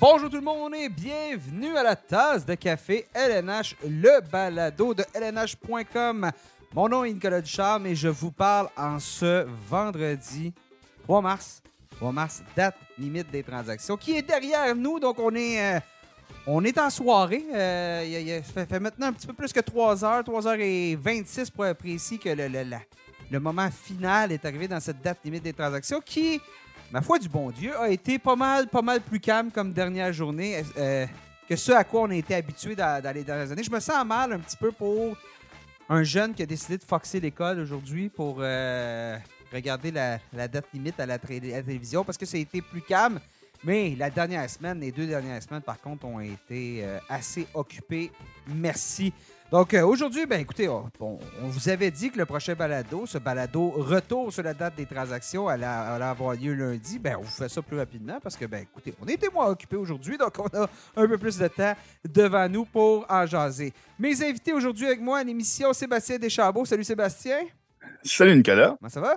Bonjour tout le monde et bienvenue à la tasse de café LNH, le balado de LNH.com. Mon nom est Nicolas Ducharme et je vous parle en ce vendredi 3 mars. 3 mars, date limite des transactions, qui est derrière nous. Donc, on est, euh, on est en soirée. Euh, il fait maintenant un petit peu plus que 3 heures, 3 heures et 26 pour être précis, que le, le- le moment final est arrivé dans cette date limite des transactions qui, ma foi du bon Dieu, a été pas mal, pas mal plus calme comme dernière journée euh, que ce à quoi on a été habitué dans, les dernières années. Je me sens mal un petit peu pour un jeune qui a décidé de foxer l'école aujourd'hui pour euh, regarder la, date limite à la, tra- à la télévision parce que ça a été plus calme. Mais la dernière semaine, les deux dernières semaines, par contre, ont été euh, assez occupées. Merci. Donc euh, aujourd'hui, ben écoutez, on, on- on vous avait dit que le prochain balado, ce balado retour sur la date des transactions, allait, allait avoir lieu lundi. Ben on vous fait ça plus rapidement parce que ben écoutez, on était moins occupés aujourd'hui, donc on a un peu plus de temps devant nous pour en jaser. Mes invités aujourd'hui avec moi à l'émission, Sébastien Deschambault. Salut Sébastien. Salut Nicolas. Comment ça va?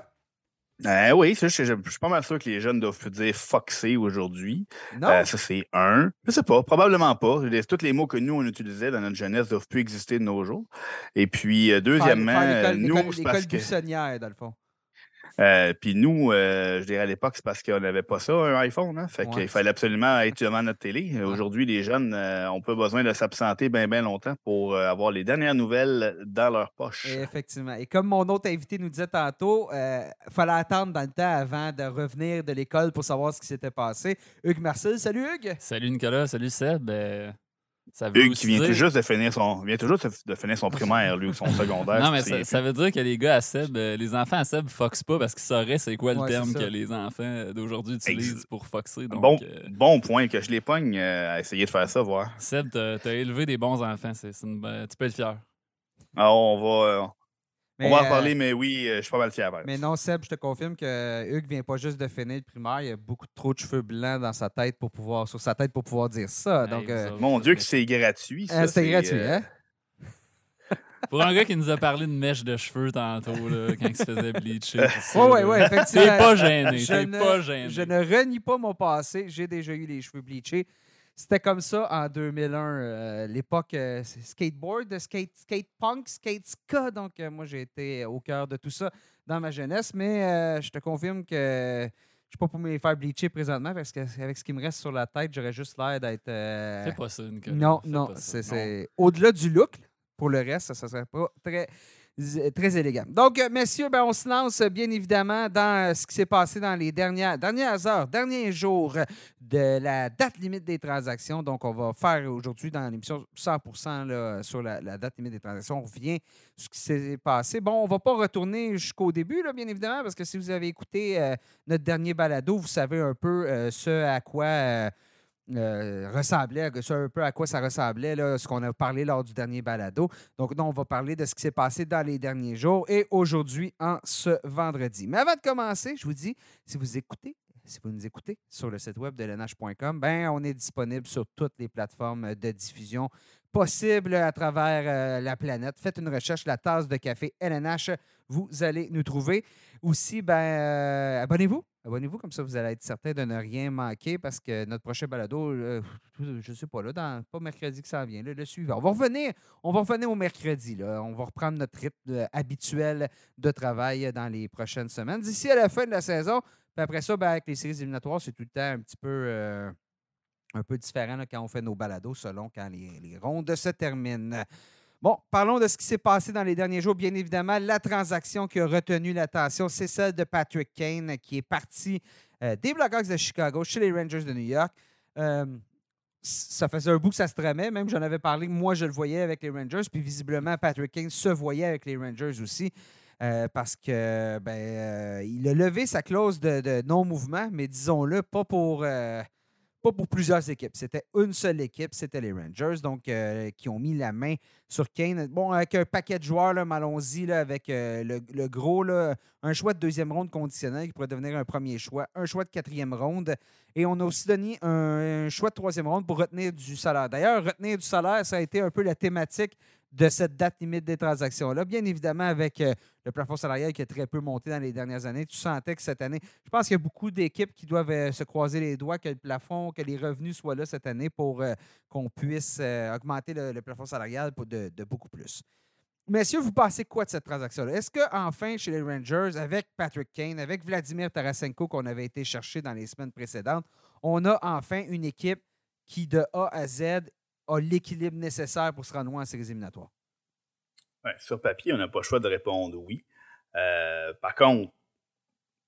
Euh, oui, ça, je, je- je suis pas mal sûr que les jeunes doivent plus dire foxer aujourd'hui. Non? Euh, ça, c'est un. Je sais pas, probablement pas. Tous les mots que nous, on utilisait dans notre jeunesse doivent plus exister de nos jours. Et puis, euh, Faire- deuxièmement, faire euh, l'école- nous, c'est parce que. buissonnière, dans le fond. Euh, puis nous, euh, je dirais à l'époque, c'est parce qu'on n'avait pas ça, un iPhone. Hein? Fait Ouais. qu'il fallait absolument être devant notre télé. Aujourd'hui, les jeunes euh, ont pas besoin de s'absenter bien, bien longtemps pour euh, avoir les dernières nouvelles dans leur poche. Et effectivement. Et comme mon autre invité nous disait tantôt, il fallait attendre dans le temps avant de revenir de l'école pour savoir ce qui s'était passé. Hugues Marcel, salut Hugues! Salut Nicolas, salut Seb. Ça veut Hugues qui vient dire- tout juste de finir son, vient tout juste de finir son primaire, lui, ou son secondaire. Non, mais ça, ça veut dire que les gars à Seb, euh, les enfants à Seb foxent pas parce qu'ils sauraient c'est quoi le Ouais, terme que les enfants d'aujourd'hui utilisent Ex- pour foxer. Donc, bon, euh, bon point que je les pogne euh, à essayer de faire ça, voir. Seb, t'as as élevé des bons enfants. c'est une tu peux être fier. Alors, on va, euh, Mais, on va en euh, parler, mais oui, euh, je suis pas mal fier. Mais non, Seb, je te confirme que Hugues vient pas juste de finir le primaire. Il a beaucoup trop de cheveux blancs dans sa tête pour pouvoir, sur sa tête pour pouvoir dire ça. Donc, Hey, euh, Mon Dieu, euh, que c'est gratuit. euh, c'est, gratuit, euh, hein? Pour un gars qui nous a parlé de mèche de cheveux tantôt, là, quand il se faisait bleacher. Oui, oui, oui, effectivement. T'es pas gêné. Je T'es ne- pas gêné. Je ne renie pas mon passé. J'ai déjà eu les cheveux bleachés. C'était comme ça en 2001, euh, l'époque euh, c'est skateboard, skate, skate punk, skate ska. Donc, euh, moi, j'ai été au cœur de tout ça dans ma jeunesse. Mais euh, je te confirme que je ne suis pas pour me les faire bleacher présentement parce qu'avec ce qui me reste sur la tête, j'aurais juste l'air d'être. euh, Fais pas ça, Nicolas. non, non. c'est Non. c'est- Au-delà du look, pour le reste, ça ne serait pas très, très élégant. Donc, euh, messieurs, ben, on se lance euh, bien évidemment dans euh, ce qui s'est passé dans les dernières, heures, derniers jours de la date limite des transactions. Donc, on va faire aujourd'hui dans l'émission 100 là, sur la, date limite des transactions. On revient sur ce qui s'est passé. Bon, on ne va pas retourner jusqu'au début, bien évidemment, parce que si vous avez écouté notre dernier balado, vous savez un peu ce à quoi. Euh, ressemblait, ce un peu à quoi ça ressemblait, là, ce qu'on a parlé lors du dernier balado. Donc, non, on va parler de ce qui s'est passé dans les derniers jours et aujourd'hui, en ce vendredi. Mais avant de commencer, je vous dis, si vous écoutez, si vous nous écoutez sur le site web de lnh.com, ben, on est disponible sur toutes les plateformes de diffusion possibles à travers euh, la planète. Faites une recherche, la tasse de café LNH, vous allez nous trouver. Aussi, ben, euh, abonnez-vous. Abonnez-vous, comme ça vous allez être certain de ne rien manquer parce que notre prochain balado, euh, je ne sais pas, là, dans, pas mercredi que ça vient, le suivant. On va revenir, on va revenir au mercredi. Là. On va reprendre notre rythme habituel de travail dans les prochaines semaines. D'ici à la fin de la saison, puis après ça, ben, avec les séries éliminatoires, c'est tout le temps un petit peu, un peu différent quand on fait nos balados selon quand les, rondes se terminent. Bon, parlons de ce qui s'est passé dans les derniers jours. Bien évidemment, la transaction qui a retenu l'attention, c'est celle de Patrick Kane, qui est parti euh, des Blackhawks de Chicago chez les Rangers de New York. Euh, ça faisait un bout que ça se tramait. Même, j'en avais parlé, moi, je le voyais avec les Rangers. Puis, visiblement, Patrick Kane se voyait avec les Rangers aussi. euh, parce que ben, il a levé sa clause de, non-mouvement, mais disons-le, pas pour, pas pour plusieurs équipes. C'était une seule équipe, c'était les Rangers, donc euh, qui ont mis la main sur Kane. Bon, avec un paquet de joueurs, allons-y avec euh, le, gros, un choix de deuxième ronde conditionnel qui pourrait devenir un premier choix, un choix de quatrième ronde, et on a aussi donné un, un choix de troisième ronde pour retenir du salaire. D'ailleurs, retenir du salaire, ça a été un peu la thématique de cette date limite des transactions-là. Bien évidemment, avec euh, le plafond salarial qui a très peu monté dans les dernières années, tu sentais que cette année, je pense qu'il y a beaucoup d'équipes qui doivent euh, se croiser les doigts que le plafond, que les revenus soient là cette année pour euh, qu'on puisse augmenter le, plafond salarial de, de, beaucoup plus. Messieurs, vous pensez quoi de cette transaction-là? Est-ce qu'enfin, chez les Rangers, avec Patrick Kane, avec Vladimir Tarasenko qu'on avait été chercher dans les semaines précédentes, on a enfin une équipe qui, de A à Z, a l'équilibre nécessaire pour se rendre loin en séries éliminatoires? sur papier, on n'a pas le choix de répondre oui. Euh, par contre,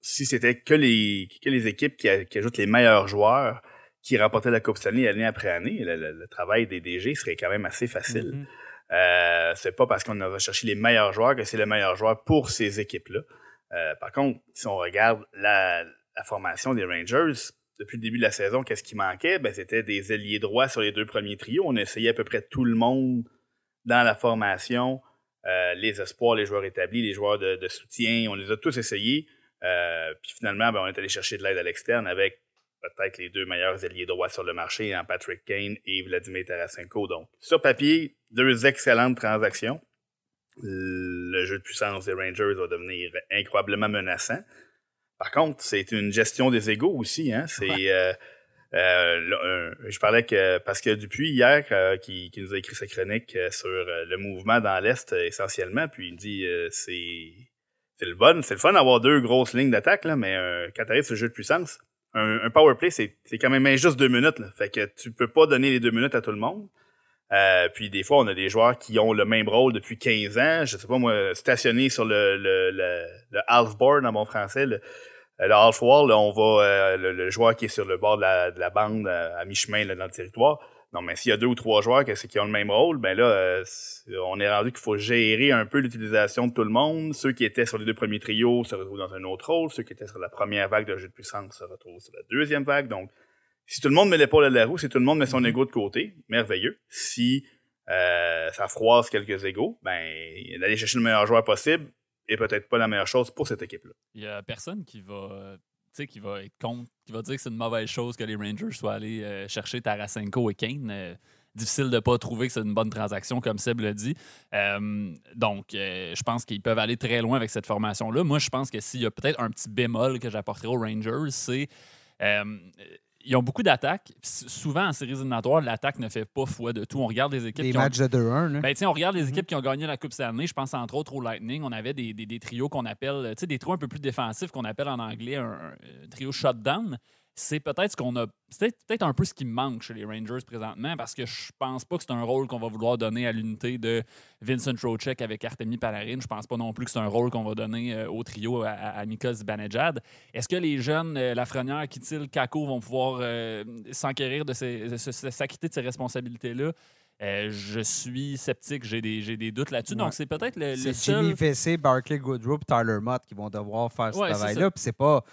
si c'était que les, que les équipes qui, ajoutent les meilleurs joueurs qui remportaient la Coupe Stanley année après année, le, travail des DG serait quand même assez facile. Mm-hmm. Euh, c'est pas parce qu'on a recherché les meilleurs joueurs que c'est le meilleur joueur pour ces équipes-là. Euh, par contre, si on regarde la, la, formation des Rangers, depuis le début de la saison, qu'est-ce qui manquait? Ben, c'était des ailiers droits sur les deux premiers trios. On essayait à peu près tout le monde dans la formation, euh, les espoirs, les joueurs établis, les joueurs de, soutien, on les a tous essayés. Euh, puis finalement, ben, on est allé chercher de l'aide à l'externe avec peut-être les deux meilleurs ailiers droits sur le marché, hein, Patrick Kane et Vladimir Tarasenko. Donc, sur papier, deux excellentes transactions. Le jeu de puissance des Rangers va devenir incroyablement menaçant. Par contre, c'est une gestion des égaux aussi. Hein? C'est euh, euh, je parlais que Pascal Dupuis hier euh, qui, nous a écrit sa chronique sur le mouvement dans l'est essentiellement, puis il dit c'est c'est le bon, c'est le fun d'avoir deux grosses lignes d'attaque là, mais quand tu arrives sur le jeu de puissance, un, power play c'est quand même juste deux minutes. Là. Fait que tu peux pas donner les deux minutes à tout le monde. Puis des fois, on a des joueurs qui ont le même rôle depuis 15 ans. Je sais pas moi, stationnés sur le, le, le, le half-board en bon français, le, le half-wall, on va euh, le, joueur qui est sur le bord de la, bande euh, à, mi-chemin dans le territoire. Non, mais s'il y a deux ou trois joueurs qui ont le même rôle, ben là, euh, on est rendu qu'il faut gérer un peu l'utilisation de tout le monde. Ceux qui étaient sur les deux premiers trios se retrouvent dans un autre rôle. Ceux qui étaient sur la première vague de jeu de puissance se retrouvent sur la deuxième vague. Donc, si tout le monde met l'épaule à la roue, si tout le monde met son mm-hmm. ego de côté, merveilleux. Si ça froise quelques égos, ben d'aller chercher le meilleur joueur possible, et peut-être pas la meilleure chose pour cette équipe-là. Il y a personne qui va, qui va être contre, qui va dire que c'est une mauvaise chose que les Rangers soient allés euh, chercher Tarasenko et Kane. Euh, difficile de ne pas trouver que c'est une bonne transaction, comme Seb l'a dit. Euh, donc, je pense qu'ils peuvent aller très loin avec cette formation-là. Moi, je pense que s'il y a peut-être un petit bémol que j'apporterai aux Rangers, c'est ils ont beaucoup d'attaques. Souvent, en séries éliminatoires, l'attaque ne fait pas foi de tout. On regarde les équipes. Des qui matchs ont... de 2-1. Ben, on regarde les mm-hmm. équipes qui ont gagné la Coupe cette année. Je pense entre autres au Lightning. On avait des, des, des trios qu'on appelle, des trios un peu plus défensifs qu'on appelle en anglais un, un trio shutdown c'est peut-être ce qu'on a. C'est peut-être un peu ce qui manque chez les Rangers présentement parce que je pense pas que c'est un rôle qu'on va vouloir donner à l'unité de Vincent Trocek avec Artemi Panarin. Je pense pas non plus que c'est un rôle qu'on va donner euh, au trio à, à, Mikos Banejad. Est-ce que les jeunes, euh, Lafrenière, Kittil, Kako vont pouvoir euh, s'enquérir de s'acquitter de ces responsabilités-là? je suis sceptique, j'ai des, des, doutes là-dessus. Donc, c'est peut-être le, le seul... Jimmy Fessé, Barclay Goodrow Tyler Mott qui vont devoir faire ce travail-là. Puis c'est pas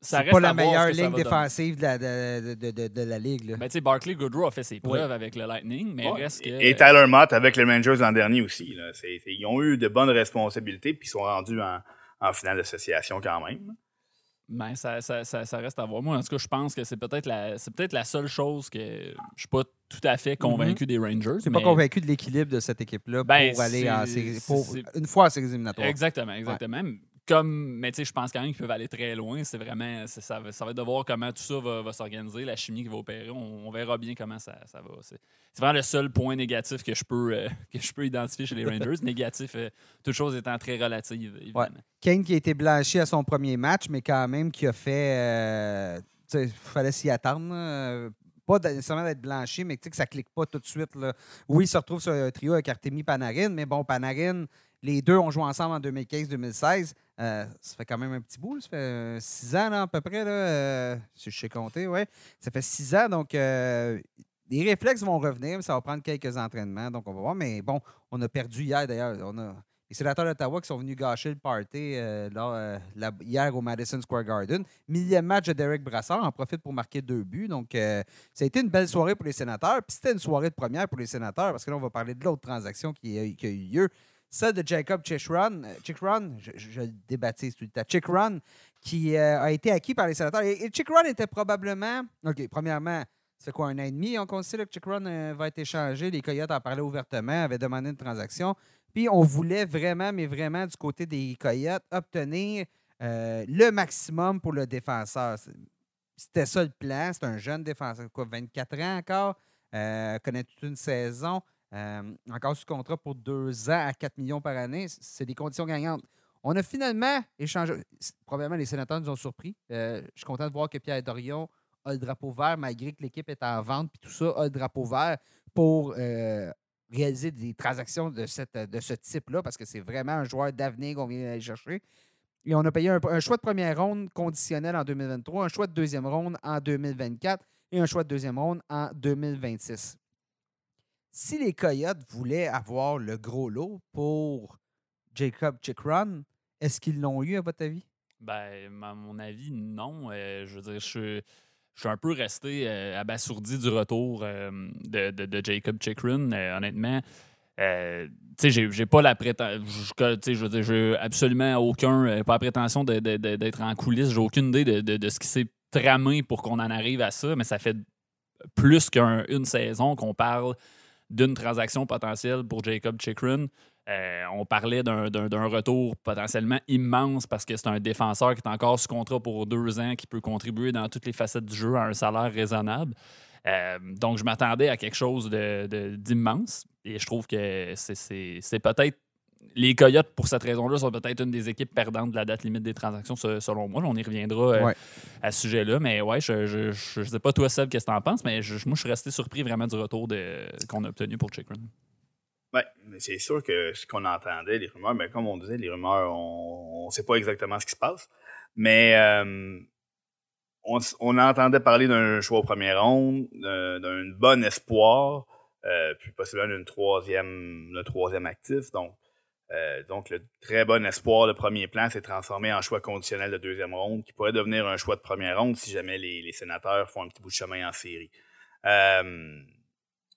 c'est pas la meilleure ligne défensive de la, de, de, de, la ligue. Ben, Barkley Goodrow a fait ses preuves avec le Lightning, mais reste que... Et Tyler Mott avec les Rangers l'an dernier aussi. Là. ils ont eu de bonnes responsabilités puis ils sont rendus en, en finale d'association quand même. Ben, ça, ça, ça, reste à voir. Moi, en tout cas, je pense que c'est peut-être la, peut la seule chose que je suis pas tout à fait convaincu mm-hmm. des Rangers. Tu mais... pas convaincu de l'équilibre de cette équipe-là ben, pour aller en série, une fois à séries éliminatoires. Exactement, exactement comme, mais tu sais, je pense quand même qu'ils peuvent aller très loin. C'est vraiment, ça, ça va être de voir comment tout ça va, s'organiser, la chimie qui va opérer. On, verra bien comment ça, ça va. C'est vraiment le seul point négatif que je peux, euh, que je peux identifier chez les Rangers. négatif, euh, toute chose étant très relative, évidemment. Kane qui a été blanchi à son premier match, mais quand même qui a fait. il euh, fallait s'y attendre pas nécessairement d'être blanchi, mais que ça ne clique pas tout de suite. Là. Oui, il se retrouve sur un trio avec Artemi Panarin, mais bon, Panarin, les deux ont joué ensemble en 2015-2016. Euh, ça fait quand même un petit bout. Ça fait euh, six ans à peu près, là, euh, si je sais compter. Ouais. Ça fait six ans, donc les réflexes vont revenir. Ça va prendre quelques entraînements, donc on va voir. Mais bon, on a perdu hier d'ailleurs. On a les sénateurs d'Ottawa qui sont venus gâcher le party hier au Madison Square Garden. Millième match de Derek Brassard en profite pour marquer deux buts. Donc, ça a été une belle soirée pour les sénateurs. Puis c'était une soirée de première pour les sénateurs parce que là, on va parler de l'autre transaction qui a eu lieu. Ça de Jacob Chichron, euh, Chichron je, je, le débaptise tout le temps, Chichron, qui euh, a été acquis par les sénateurs. Et, Chichron était probablement, OK, premièrement, c'est quoi, un an et demi, on considère que Chick Run euh, va être échangé. Les Coyotes en parlaient ouvertement, avaient demandé une transaction. Puis on voulait vraiment, mais vraiment, du côté des Coyotes, obtenir euh, le maximum pour le défenseur. C'était ça le plan. C'est un jeune défenseur, quoi, 24 ans encore, euh, connaît toute une saison, encore sous contrat pour deux ans à 4 millions par année. C'est des conditions gagnantes. On a finalement échangé. Probablement, les sénateurs nous ont surpris. je suis content de voir que Pierre Dorion a le drapeau vert, malgré que l'équipe est en vente, puis tout ça, a le drapeau vert pour euh, réaliser des transactions de, ce type-là, parce que c'est vraiment un joueur d'avenir qu'on vient aller chercher. Et on a payé un, choix de première ronde conditionnel en 2023, un choix de deuxième ronde en 2024 et un choix de deuxième ronde en 2026. Si les Coyotes voulaient avoir le gros lot pour Jacob Chikron, est-ce qu'ils l'ont eu, à votre avis? Ben, à mon avis, non. Euh, je veux dire, je suis je suis un peu resté euh, abasourdi du retour euh, de, Jacob Chikrin. Honnêtement, tu sais, j'ai pas la prétention. Je veux j'ai absolument aucun. pas la prétention d'être en coulisses. J'ai aucune idée de, ce qui s'est tramé pour qu'on en arrive à ça, mais ça fait plus qu'une saison qu'on parle d'une transaction potentielle pour Jacob Chikrin. Euh, on parlait d'un retour potentiellement immense parce que c'est un défenseur qui est encore sous contrat pour deux ans, qui peut contribuer dans toutes les facettes du jeu à un salaire raisonnable. Euh, donc, je m'attendais à quelque chose d'immense. et je trouve que c'est peut-être. Les Coyotes, pour cette raison-là, sont peut-être une des équipes perdantes de la date limite des transactions, selon moi. On y reviendra euh, à ce sujet-là. Mais ouais, je ne sais pas toi, Seb, qu'est-ce que tu en penses, mais moi, je suis resté surpris vraiment du retour qu'on a obtenu pour Chick oui, mais c'est sûr que ce qu'on entendait, les rumeurs, mais comme on disait, les rumeurs, on ne sait pas exactement ce qui se passe. Mais euh, on, on, entendait parler d'un choix au premier ronde, d'un bon espoir, euh, puis possiblement d'une troisième, le troisième actif. Donc, euh, donc, le très bon espoir de premier plan s'est transformé en choix conditionnel de deuxième ronde, qui pourrait devenir un choix de première ronde si jamais les, sénateurs font un petit bout de chemin en série.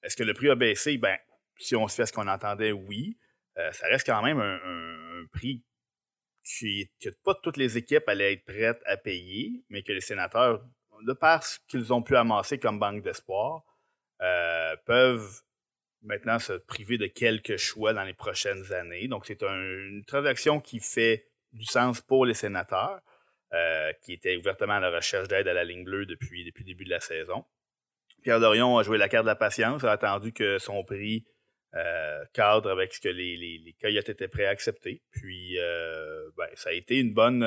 Est-ce que le prix a baissé? Ben, si on se fait ce qu'on entendait, oui. Euh, ça reste quand même un, prix que pas toutes les équipes allaient être prêtes à payer, mais que les sénateurs, de par ce qu'ils ont pu amasser comme banque d'espoir, euh, peuvent maintenant se priver de quelques choix dans les prochaines années. Donc, c'est une transaction qui fait du sens pour les sénateurs, euh, qui étaient ouvertement à la recherche d'aide à la ligne bleue depuis, le début de la saison. Pierre Dorion a joué la carte de la patience, a attendu que son prix euh, cadre avec ce que les, les, Coyotes étaient prêts à accepter. Puis, euh, ben, ça a été une bonne,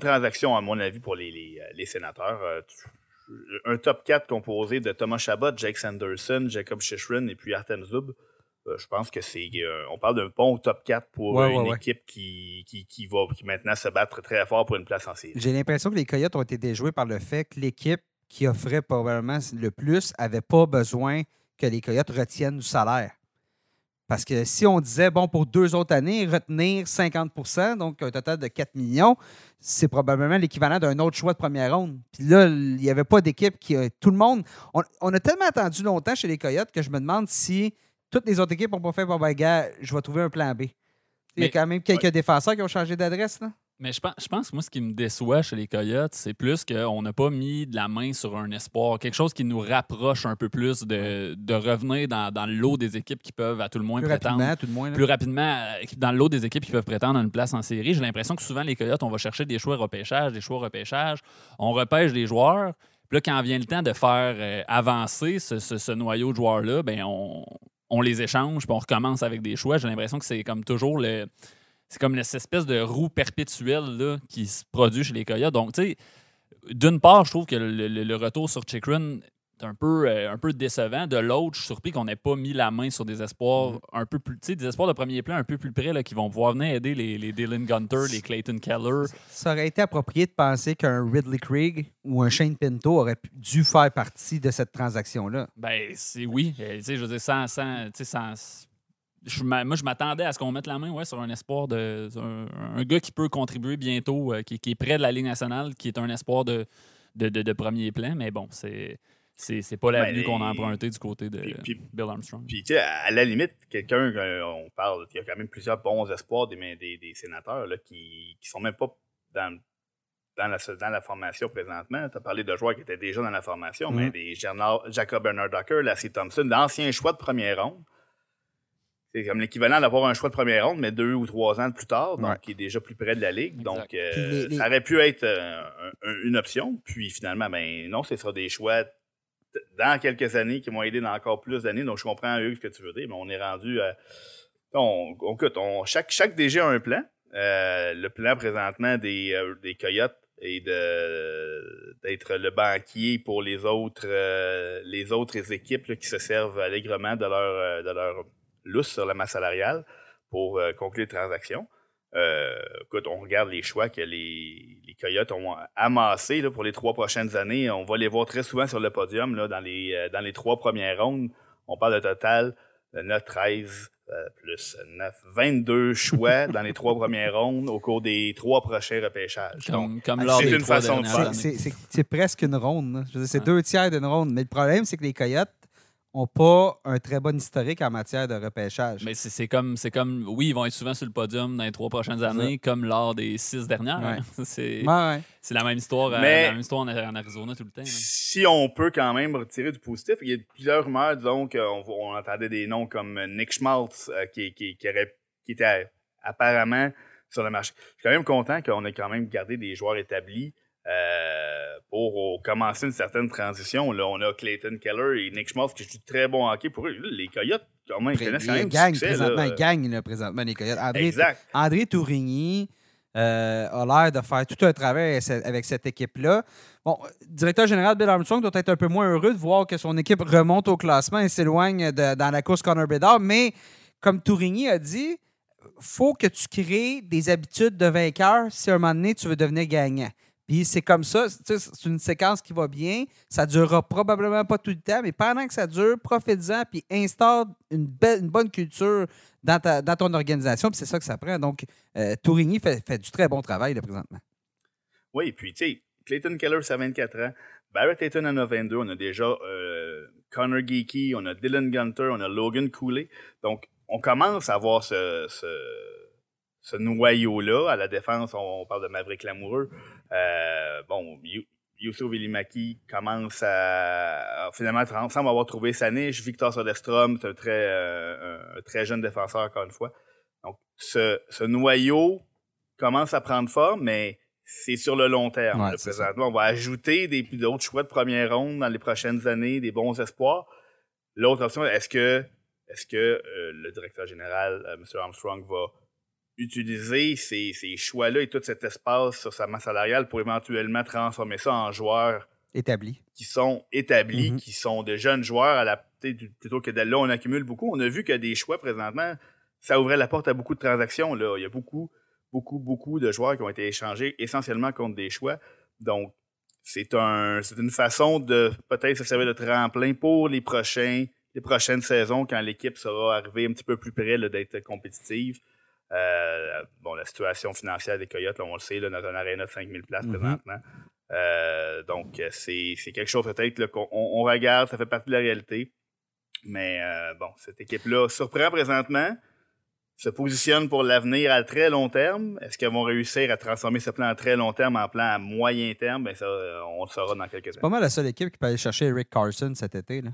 transaction, à mon avis, pour les, sénateurs. Un top 4 composé de Thomas Chabot, Jake Sanderson, Jacob Shishrin et puis Artem Zub. je pense que c'est. on parle d'un bon top 4 pour une équipe qui, qui, qui, va qui maintenant se battre très fort pour une place en série. J'ai l'impression que les Coyotes ont été déjoués par le fait que l'équipe qui offrait probablement le plus n'avait pas besoin que les Coyotes retiennent du salaire. Parce que si on disait, bon, pour deux autres années, retenir 50% donc un total de 4 millions, c'est probablement l'équivalent d'un autre choix de première ronde. Puis là, il n'y avait pas d'équipe qui. Tout le monde. On, a tellement attendu longtemps chez les Coyotes que je me demande si toutes les autres équipes n'ont pas fait, bon, ben, gars, je vais trouver un plan B. Il y a quand même quelques défenseurs qui ont changé d'adresse, là. Mais je pense, je pense, moi, ce qui me déçoit chez les Coyotes, c'est plus qu'on n'a pas mis de la main sur un espoir, quelque chose qui nous rapproche un peu plus de, de revenir dans, dans le lot des équipes qui peuvent à tout le moins plus prétendre. Rapidement, tout le moins, plus rapidement, euh, dans le lot des équipes qui peuvent prétendre à une place en série. J'ai l'impression que souvent, les Coyotes, on va chercher des choix repêchage, des choix repêchage. On repêche des joueurs. Puis là, quand vient le temps de faire euh, avancer ce, ce, noyau de joueurs-là, ben on, on les échange, puis on recommence avec des choix. J'ai l'impression que c'est comme toujours le c'est comme cette espèce de roue perpétuelle là, qui se produit chez les Coyotes. Donc, tu sais, d'une part, je trouve que le, retour sur Chikrin est un peu, euh, un peu décevant. De l'autre, je suis surpris qu'on n'ait pas mis la main sur des espoirs mm-hmm. un peu plus, tu sais, des espoirs de premier plan un peu plus près là, qui vont pouvoir venir aider les, les Dylan Gunter, les Clayton Keller. Ça aurait été approprié de penser qu'un Ridley Krieg ou un Shane Pinto aurait dû faire partie de cette transaction-là. Ben, c'est oui. Euh, tu sais, je veux dire, sans, sans, sans moi, je m'attendais à ce qu'on mette la main ouais, sur un espoir de. Un, gars qui peut contribuer bientôt, euh, qui, est près de la Ligue nationale, qui est un espoir de, de, premier plan. Mais bon, c'est. C'est pas l'avenue ben, qu'on a emprunté du côté de Bill Armstrong. Puis, tu sais, à la limite, quelqu'un, euh, on parle, il y a quand même plusieurs bons espoirs des, des, des sénateurs là, qui, qui sont même pas dans dans la, dans la formation présentement. Tu as parlé de joueurs qui étaient déjà dans la formation, mais Mhm. des Gernard- Jacob Bernard Docker, Lassie Thompson, d'anciens choix de première ronde. C'est comme l'équivalent d'avoir un choix de première ronde, mais deux ou trois ans plus tard, donc Ouais. qui est déjà plus près de la ligue. Exact. Donc, euh, Puis les- les- ça aurait pu être euh, un- un- une option. Puis finalement, ben non, ce sera des choix dans quelques années qui vont aider dans encore plus d'années. Donc, je comprends, Hugues, ce que tu veux dire, mais on est rendu à. On, on- écoute, on- chaque, chaque DG a un plan. Euh, le plan présentement des, euh, des Coyotes est de d'être le banquier pour les autres euh, les autres équipes là, qui se servent allègrement de leur euh, de leur lousse sur la masse salariale pour euh, conclure les transactions. Euh, écoute, on regarde les choix que les, les Coyotes ont amassés là, pour les trois prochaines années. On va les voir très souvent sur le podium là, dans, les, euh, dans les trois premières rondes. On parle de total de 9, 13, euh, plus 9, 22 choix dans les trois premières rondes au cours des trois prochains repêchages. Donc, Comme, c'est une façon de faire. C'est- presque une ronde. là. Je veux dire, C'est Ouais. deux tiers d'une ronde. Mais le problème, c'est que les Coyotes n'ont pas un très bon historique en matière de repêchage. Mais c'est comme, c'est comme, oui, ils vont être souvent sur le podium dans les trois prochaines années, comme lors des six dernières. Ouais. hein. C'est Ouais, ouais. c'est la même histoire, euh, Mais- la même histoire en, en Arizona tout le temps. hein. si on peut quand même retirer du positif, il y a plusieurs rumeurs, disons, qu'on on entendait des noms comme Nick Schmaltz, euh, qui, qui, qui, aurait- qui était apparemment sur le marché. Je suis quand même content qu'on ait quand même gardé des joueurs établis euh, pour commencer une certaine transition. Là, on a Clayton Keller et Nick Schmaltz qui jouent du très bon hockey pour eux. Les Coyotes, quand même, ils connaissent quand même du succès. présentement. là. Ils gagnent là, présentement, les Coyotes. André, Exact. André Tourigny euh, a l'air de faire tout un travail avec cette- équipe-là. Bon, le directeur général Bill Armstrong doit être un peu moins heureux de voir que son équipe remonte au classement et s'éloigne dans la course Connor Bedard, mais comme Tourigny a dit, faut que tu crées des habitudes de vainqueur si à un moment donné tu veux devenir gagnant. Puis c'est comme ça, c'est une séquence qui va bien. Ça durera probablement pas tout le temps, mais pendant que ça dure, profite-en puis instaure une, belle, une bonne culture dans, ta- dans ton organisation. Puis c'est ça que ça prend. Donc, euh, Tourigny fait, fait du très bon travail là, présentement. Oui, puis, tu sais, Clayton Keller, ça a 24 ans. Barrett Hayton en a 22. On a déjà euh, Connor Geeky, on a Dylan Gunter, on a Logan Cooley. Donc, on commence à avoir ce, ce, ce noyau-là. À la défense, on, on parle de Maverick Lamoureux. Euh, bon, You- Youssouf Elimaki commence à, à finalement semble avoir trouvé sa niche. Victor Soderstrom, c'est un très, euh, un- très jeune défenseur, encore une fois. Donc, ce, ce noyau commence à prendre forme, mais c'est sur le long terme. Ouais, présentement, on va ajouter des d'autres choix de première ronde dans les prochaines années, des bons espoirs. L'autre option, est-ce que, est-ce que euh, le directeur général, euh, M. Armstrong, va utiliser ces, ces choix-là et tout cet espace sur sa masse salariale pour éventuellement transformer ça en joueurs Établi. qui sont établis, Mhm. qui sont de jeunes joueurs à la plutôt que de là on accumule beaucoup. On a vu que des choix présentement, ça ouvrait la porte à beaucoup de transactions. Là. Il y a beaucoup, beaucoup, beaucoup de joueurs qui ont été échangés essentiellement contre des choix. Donc, c'est un une façon de peut-être se servir de tremplin pour les prochains les prochaines saisons quand l'équipe sera arrivée un petit peu plus près d'être compétitive. Euh, bon, la situation financière des Coyotes, là, on le sait, là, dans un aréna de 5000 places Mhm. présentement. Euh, donc, euh, c'est quelque chose peut-être qu'on on- on regarde, ça fait partie de la réalité. Mais euh, bon, cette équipe-là surprend présentement, se positionne pour l'avenir à très long terme. Est-ce qu'elles vont réussir à transformer ce plan à très long terme en plan à moyen terme? Ben ça, on le saura dans quelques C'est pas années. mal la seule équipe qui peut aller chercher Eric Carson cet été. Là.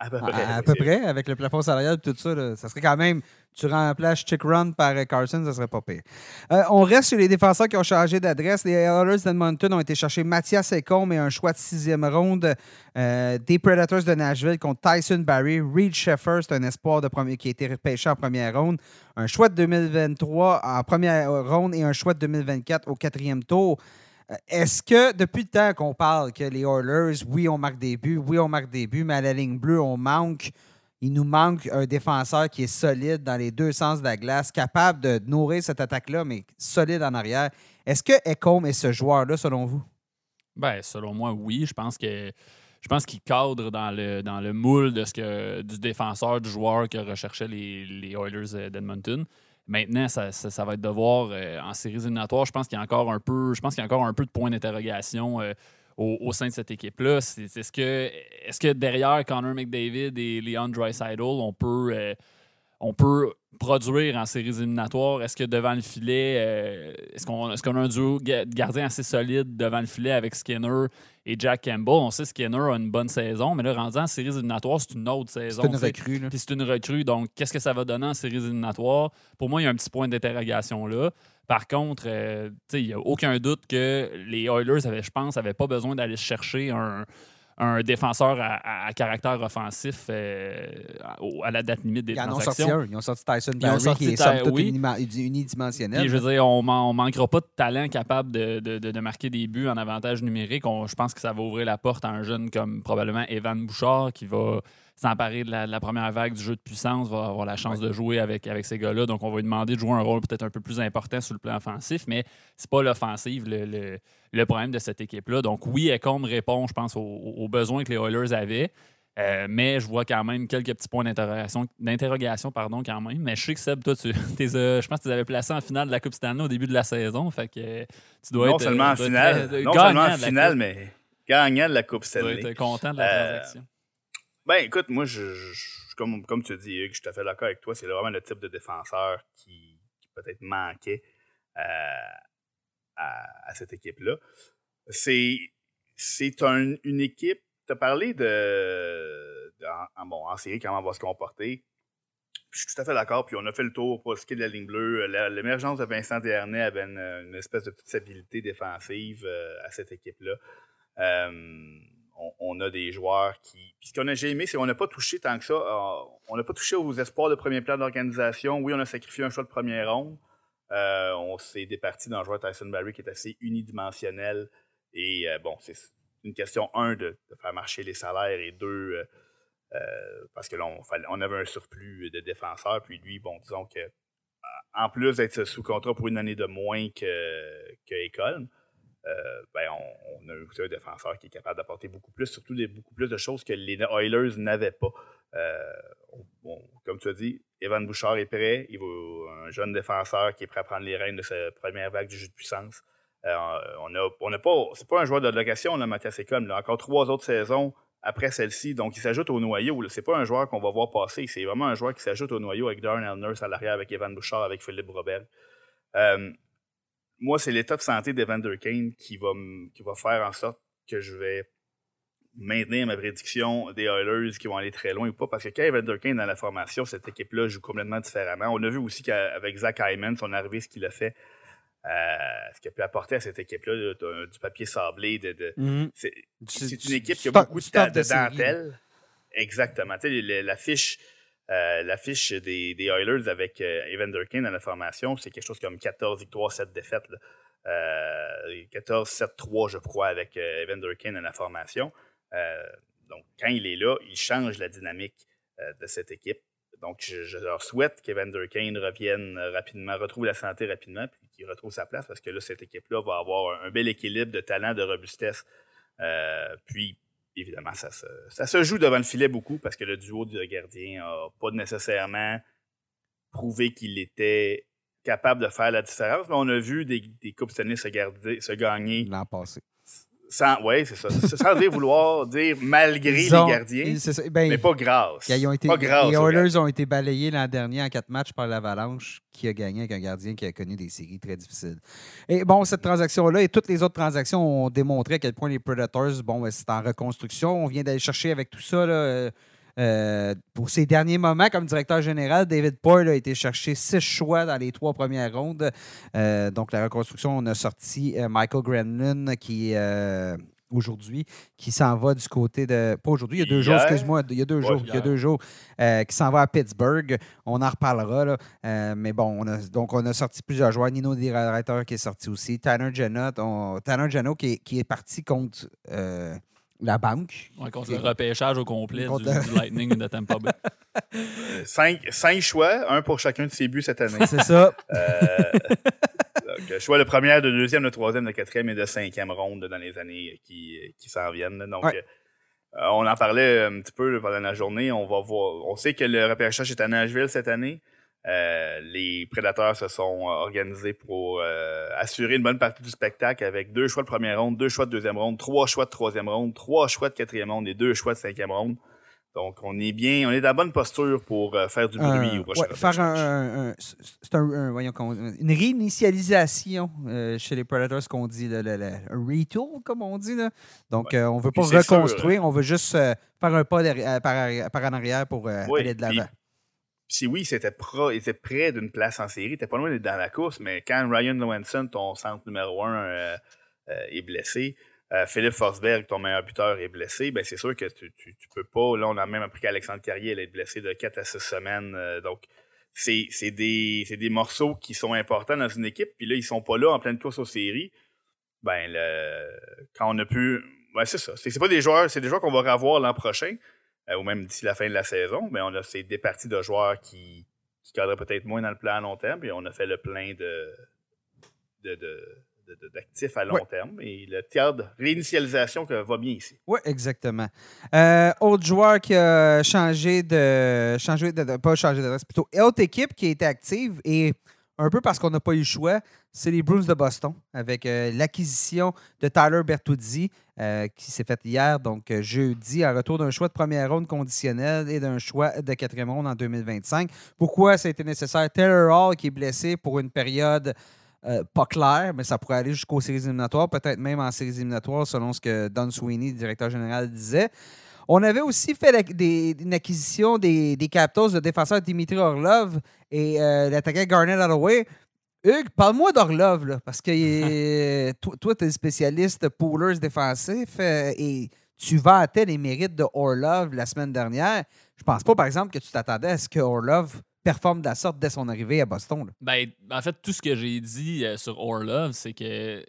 À peu près. à- à peu près, avec le plafond salarial et tout ça. là. ça serait quand même. Tu remplaces Chick Run par Carson, ça serait pas pire. Euh, on reste sur les défenseurs qui ont changé d'adresse. Les Oilers d'Edmonton ont été chercher Mathias Ecombe et un choix de sixième ronde euh, des Predators de Nashville contre Tyson Barry. Reed Sheffer, c'est un espoir de premier, qui a été repêché en première ronde. Un choix de 2023 en première ronde et un choix de 2024 au quatrième tour. Est-ce que depuis le temps qu'on parle que les Oilers, oui, on marque des buts, oui, on marque des buts, mais à la ligne bleue, on manque, il nous manque un défenseur qui est solide dans les deux sens de la glace, capable de nourrir cette attaque-là, mais solide en arrière. Est-ce que Ecom est ce joueur-là, selon vous? Ben, selon moi, oui. Je pense que je pense qu'il cadre dans le, moule de ce du défenseur, du joueur que recherchaient les, les Oilers d'Edmonton. Maintenant, ça, va être de voir euh, en séries éliminatoires. Je pense qu'il y a encore un peu, je pense qu'il y a encore un peu de points d'interrogation euh, au, sein de cette équipe-là. Est-ce que, derrière Connor McDavid et Leon Draisaitl, on peut, euh, on peut produire en séries éliminatoires? Est-ce que devant le filet, euh, est-ce qu'on est qu'on a un duo de gardien assez solide devant le filet avec Skinner et Jack Campbell? On sait que Skinner a une bonne saison, mais là, rendu en séries éliminatoires, c'est une autre saison. C'est une recrue. Là. Puis c'est une recrue. Donc, qu'est-ce que ça va donner en séries éliminatoires? Pour moi, il y a un petit point d'interrogation là. Par contre, euh, il n'y a aucun doute que les Oilers, avaient, je pense, n'avaient pas besoin d'aller chercher un, un défenseur à, caractère offensif euh, à la date limite des Ils en transactions. ont sorti un. Ils ont sorti Tyson Barry qui est oui. unima- unidimensionnel. Je veux dire, on ne manquera pas de talent capable de, de- de- de marquer des buts en avantage numérique. On- je pense que ça va ouvrir la porte à un jeune comme probablement Evan Bouchard qui va s'emparer de la, de la première vague du jeu de puissance, va avoir la chance de jouer avec, avec ces gars-là. Donc, on va lui demander de jouer un rôle peut-être un peu plus important sur le plan offensif, mais c'est pas l'offensive le, le- le problème de cette équipe-là. Donc, oui, Ecom répond, je pense, aux, aux besoins que les Oilers avaient. Euh, mais je vois quand même quelques petits points d'interrogation, pardon, quand même. Mais je sais que Seb, toi, tu, euh, je pense que tu les avais placés en finale de la Coupe Stanley au début de la saison. Fait que euh, tu dois non être. seulement euh, en dois être finale, non gagnant seulement en de la finale, Coupe. mais gagnant de la Coupe Tu dois Stanley. être content de la Euh, transaction. Ben, écoute, moi, je, comme, comme tu dis, Hugues, je suis tout à fait d'accord avec toi. C'est vraiment le type de défenseur qui, peut-être manquait euh, à, cette équipe-là. C'est, c'est un- une équipe. Tu as parlé de, en, bon, en série, comment on va se comporter. Je suis tout à fait d'accord. Puis on a fait le tour pour ce qui est de la ligne bleue. L'émergence de Vincent Desharnais avait une, une espèce de petite stabilité défensive euh, à cette équipe-là. Euh, on, a des joueurs qui. Puis ce qu'on a j'ai aimé, c'est qu'on n'a pas touché tant que ça. euh, on n'a pas touché aux espoirs de premier plan d'organisation. Oui, on a sacrifié un choix de première ronde. Euh, on s'est départi d'un joueur Tyson Barry qui est assez unidimensionnel. Et euh, bon, c'est une question, un, de, faire marcher les salaires et deux, parce que avait un surplus de défenseurs. Puis lui, bon, disons que en plus d'être sous contrat pour une année de moins que, que euh, ben on, a un défenseur qui est capable d'apporter beaucoup plus, surtout beaucoup plus de choses que les Oilers n'avaient pas. Euh, comme tu as dit, Evan Bouchard est prêt. Il va un jeune défenseur qui est prêt à prendre les rênes de sa première vague du jeu de puissance. Euh, on a, on a pas, c'est pas un joueur de location, là, Mathias Ekholm. Il a encore trois autres saisons après celle-ci, donc il s'ajoute au noyau. C'est pas un joueur qu'on va voir passer. C'est vraiment un joueur qui s'ajoute au noyau avec Darren Nurse à l'arrière, avec Evan Bouchard, avec Philippe Robert. Euh, moi, c'est l'état de santé d'Evander Kane qui va, qui va faire en sorte que je vais maintenir ma prédiction des Oilers qui vont aller très loin ou pas. Parce que quand Evander Kane dans la formation, cette équipe-là joue complètement différemment. On a vu aussi qu'avec Zach Hyman, son arrivée, ce qu'il a fait, euh, ce qu'il a pu apporter à cette équipe-là, du papier sablé, de, de- Mhm. c'est une équipe qui a beaucoup de, de dentelle. Exactement. Tu sais, la fiche, euh, la fiche des, Oilers avec euh, Evander Kane dans la formation, c'est quelque chose comme 14 victoires, 7 défaites. là. Euh, 14-7-3, je crois, avec euh, Evander Kane dans la formation. Donc, quand il est là, il change la dynamique de cette équipe. Donc, je, leur souhaite qu'Evander Kane revienne rapidement, retrouve la santé rapidement, puis qu'il retrouve sa place, parce que là, cette équipe-là va avoir un, un bel équilibre de talent, de robustesse. Puis, évidemment, ça se, joue devant le filet beaucoup, parce que le duo de gardiens n'a pas nécessairement prouvé qu'il était capable de faire la différence, mais on a vu des, Coupes Stanley se, se gagner L'an passé. Sans, ouais, c'est ça, sans dire vouloir dire malgré ont- les gardiens, ça. Ben, mais pas grâce. Ils ont été, pas grâce les Oilers ont été balayés l'an dernier en quatre matchs par l'Avalanche, qui a gagné avec un gardien qui a connu des séries très difficiles. Et bon, cette transaction-là et toutes les autres transactions ont démontré à quel point les Predators, bon, ben, c'est en reconstruction. On vient d'aller chercher avec tout ça. Là, euh, pour ses derniers moments, comme directeur général, David Poyle a été chercher six choix dans les trois premières rondes. Euh, donc, la reconstruction, on a sorti euh, Michael Granlund qui aujourd'hui, qui s'en va du côté de. Pas aujourd'hui, il y a deux jours, excuse-moi, il y a deux Ouais, jours, il y a deux jours, qui s'en va à Pittsburgh. On en reparlera, là. Mais bon, on a, donc on a sorti plusieurs joueurs. Nino Directeur qui est sorti aussi. Tanner Janot, on- Tanner Janot qui est, qui est parti contre la banque. Ouais, contre le repêchage au complet du, du Lightning de Tampa Bay. Euh, Cinq, cinq choix, un pour chacun de ses buts cette année. C'est ça. Euh, donc, choix de première, de deuxième, de troisième, de quatrième et de cinquième ronde dans les années qui, qui s'en viennent. Donc, Ouais. euh, on en parlait un petit peu pendant la journée. On va voir. On sait que le repêchage est à Nashville cette année. Euh, les prédateurs se sont euh, organisés pour euh, assurer une bonne partie du spectacle avec deux choix de première ronde, deux choix de deuxième ronde, trois choix de troisième ronde, trois choix de quatrième ronde et deux choix de cinquième ronde. Donc, on est bien, on est dans la bonne posture pour euh, faire du bruit au prochain ouais, faire un, voyons une réinitialisation chez les Predators, qu'on dit, le, le- le- un retool, comme on dit. Là. Donc, on ne veut pas sûr, reconstruire, on veut juste faire un pas par, en arrière pour Oui, aller de l'avant. Puis oui, c'était pro, était près d'une place en série, il était pas loin d'être dans la course, mais quand Ryan Lowenson, ton centre numéro un, euh, euh, est blessé, euh, Philippe Forsberg, ton meilleur buteur, est blessé, ben c'est sûr que tu, tu, tu peux pas. Là, on a même appris qu'Alexandre Carrier allait être blessé de 4 à 6 semaines. donc, c'est des, morceaux qui sont importants dans une équipe, puis là, ils sont pas là en pleine course aux séries. Ben, quand on a pu. Ben, c'est ça. C'est pas des joueurs, c'est des joueurs qu'on va revoir l'an prochain, euh, ou même d'ici la fin de la saison, mais on a des parties de joueurs qui, qui cadraient peut-être moins dans le plan à long terme, puis on a fait le plein de, de, d'actifs à long Ouais. terme. Et le tiers de réinitialisation que va bien ici. Oui, exactement. Euh, autre joueur qui a changé de. Changé de, de- pas changé d'adresse, plutôt. Autre équipe qui a été active et un peu parce qu'on n'a pas eu le choix, c'est les Bruins de Boston avec euh, l'acquisition de Tyler Bertuzzi euh, qui s'est faite hier, donc euh, jeudi, en retour d'un choix de première ronde conditionnel et d'un choix de quatrième ronde en 2025. Pourquoi ça a été nécessaire? Taylor Hall qui est blessé pour une période euh, pas claire, mais ça pourrait aller jusqu'aux séries éliminatoires, peut-être même en séries éliminatoires, selon ce que Don Sweeney, directeur général, disait. On avait aussi fait des- une acquisition des, des Capitals de défenseur Dimitri Orlov et l'attaquant Garnett Holloway. Hugues, parle-moi d'Orlov, parce que euh, toi, tu es spécialiste poolers défensif euh, et tu vantais les mérites de Orlov la semaine dernière. Je pense pas, par exemple, que tu t'attendais à ce que Orlov performe de la sorte dès son arrivée à Boston. Ben, en fait, tout ce que j'ai dit euh, sur Orlov, c'est que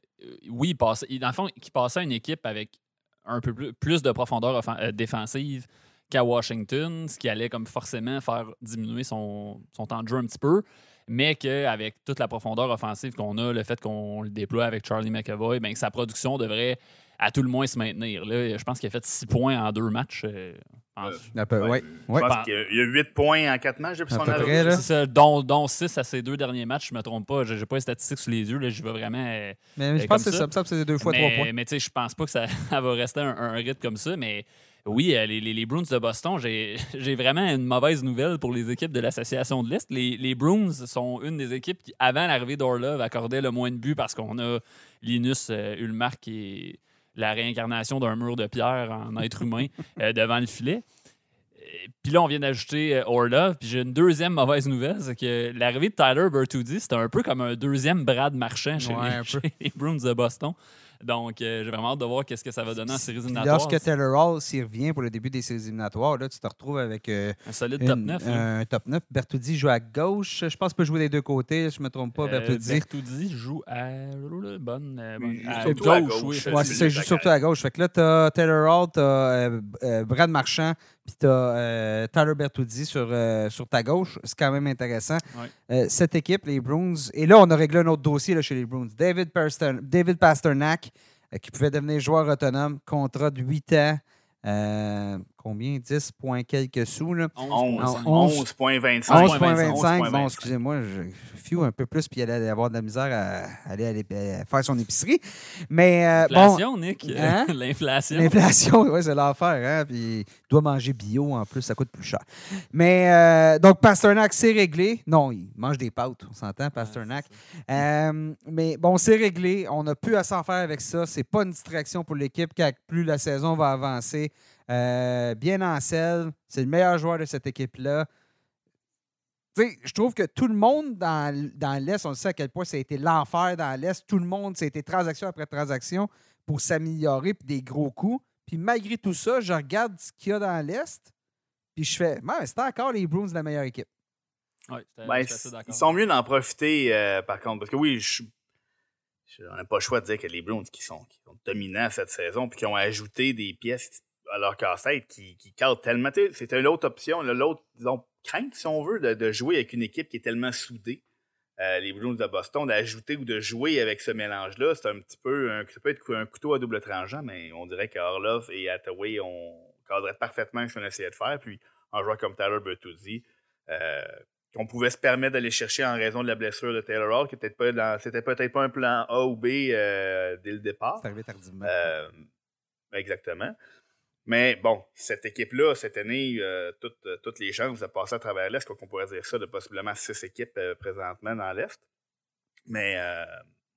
oui, il passait, il- dans le fond, il passait à une équipe avec un peu plus, de profondeur défensive qu'à Washington, ce qui allait comme forcément faire diminuer son, son temps de jeu un petit peu, mais qu'avec toute la profondeur offensive qu'on a, le fait qu'on le déploie avec Charlie McAvoy, ben, que sa production devrait à tout le moins se maintenir. Là, je pense qu'il a fait six points en deux matchs. euh, en- Euh, peu, ouais. Je Ouais. pense qu'il y a- il y a 8 points en 4 matchs depuis son arrivée. C'est dont, dont 6 à ses deux derniers matchs, je me trompe pas. J'ai j'ai pas les statistiques sous les yeux. Là, j'y vais vraiment. euh, Mais je Euh, pense que c'est ça. c'est deux fois trois mais, points. Mais tu sais, je pense pas que ça, ça va rester un, un rythme comme ça. Mais oui, euh, les, les, les Bruins de Boston, j'ai vraiment une mauvaise nouvelle pour les équipes de l'association de l'Est. Les, les Bruins sont une des équipes qui, avant l'arrivée d'Orlov, accordaient le moins de buts parce qu'on a Linus euh, Ulmark qui est la réincarnation d'un mur de pierre en être humain euh, devant le filet. Puis là, on vient d'ajouter euh, Orlov. Puis j'ai une deuxième mauvaise nouvelle, c'est que l'arrivée de Tyler Bertuzzi, c'était un peu comme un deuxième Brad Marchand chez, Ouais, les, chez les Bruins de Boston. Donc, euh, j'ai vraiment hâte de voir qu'est-ce que ça va donner en séries éliminatoires. Lorsque Taylor Hall s'y revient pour le début des séries éliminatoires, là, tu te retrouves avec euh, Un solide top une- 9. là. un top 9. Bertoudi joue à gauche. Je pense qu'il peut jouer des deux côtés. Je ne me trompe pas, Euh, Bertoudi. Bertoudi joue à. Bonne. euh, bonne- à à gauche, gauche. oui, Ouais, ça, joue surtout à gauche. Fait que là, tu as Taylor Hall, tu as Brad Marchand, puis tu as Tyler Bertoudi sur, euh, sur ta gauche. C'est quand même intéressant. Ouais. Euh, cette équipe, les Bruins. Et là, on a réglé un autre dossier là, chez les Bruins. David, David Pasternak, qui pouvait devenir joueur autonome, contrat de 8 ans. Euh, combien? 10 points quelques sous. Là? 11. 11, 11.25. 11,25. 11,25. Bon, excusez-moi, je few un peu plus, puis il allait avoir de la misère à aller, aller- à faire son épicerie. Mais euh, bon, L'inflation, Nick. Hein? L'inflation. L'inflation, oui, c'est l'enfer. Hein? Puis il doit manger bio en plus, ça coûte plus cher. Mais euh, donc, Pasternak, c'est réglé. Non, il mange des pâtes, on s'entend, Pasternak. Euh, mais bon, c'est réglé. On n'a plus à s'en faire avec ça. C'est pas une distraction pour l'équipe, car plus la saison va avancer. Euh, bien en selle. C'est le meilleur joueur de cette équipe-là. Tu sais, je trouve que tout le monde dans, l'Est, on sait à quel point ça a été l'enfer dans l'Est. Tout le monde, ça a été transaction après transaction pour s'améliorer, puis des gros coups. Puis malgré tout ça, je regarde ce qu'il y a dans l'Est, puis je fais, c'est encore les Bruins la meilleure équipe. Ouais, Ben, ils sont mieux d'en profiter, euh, par contre. Parce que oui, je, je- on n'a pas le choix de dire que les Browns qui sont, qui sont dominants cette saison, puis qui ont ajouté des pièces à leur casse-tête qui, qui cadrent tellement. C'était l'autre option, l'autre disons, crainte, si on veut, de, de jouer avec une équipe qui est tellement soudée. Euh, les Bruins de Boston, d'ajouter ou de jouer avec ce mélange-là, c'est un petit peu un, ça peut être un couteau à double tranchant, mais on dirait qu'Orlov et Hathaway ont cadré parfaitement ce qu'on essayait de faire. Puis un joueur comme Tyler Bertuzzi, euh, qu'on pouvait se permettre d'aller chercher en raison de la blessure de Taylor Hall, qui dans, c'était peut-être pas un plan A ou B euh, dès le départ. C'est arrivé tardivement. Exactement. Mais bon, cette équipe-là, cette année, euh, toutes, toutes les chances de passer à travers l'Est, qu'on pourrait dire ça, de possiblement six équipes euh, présentement dans l'Est. Mais euh,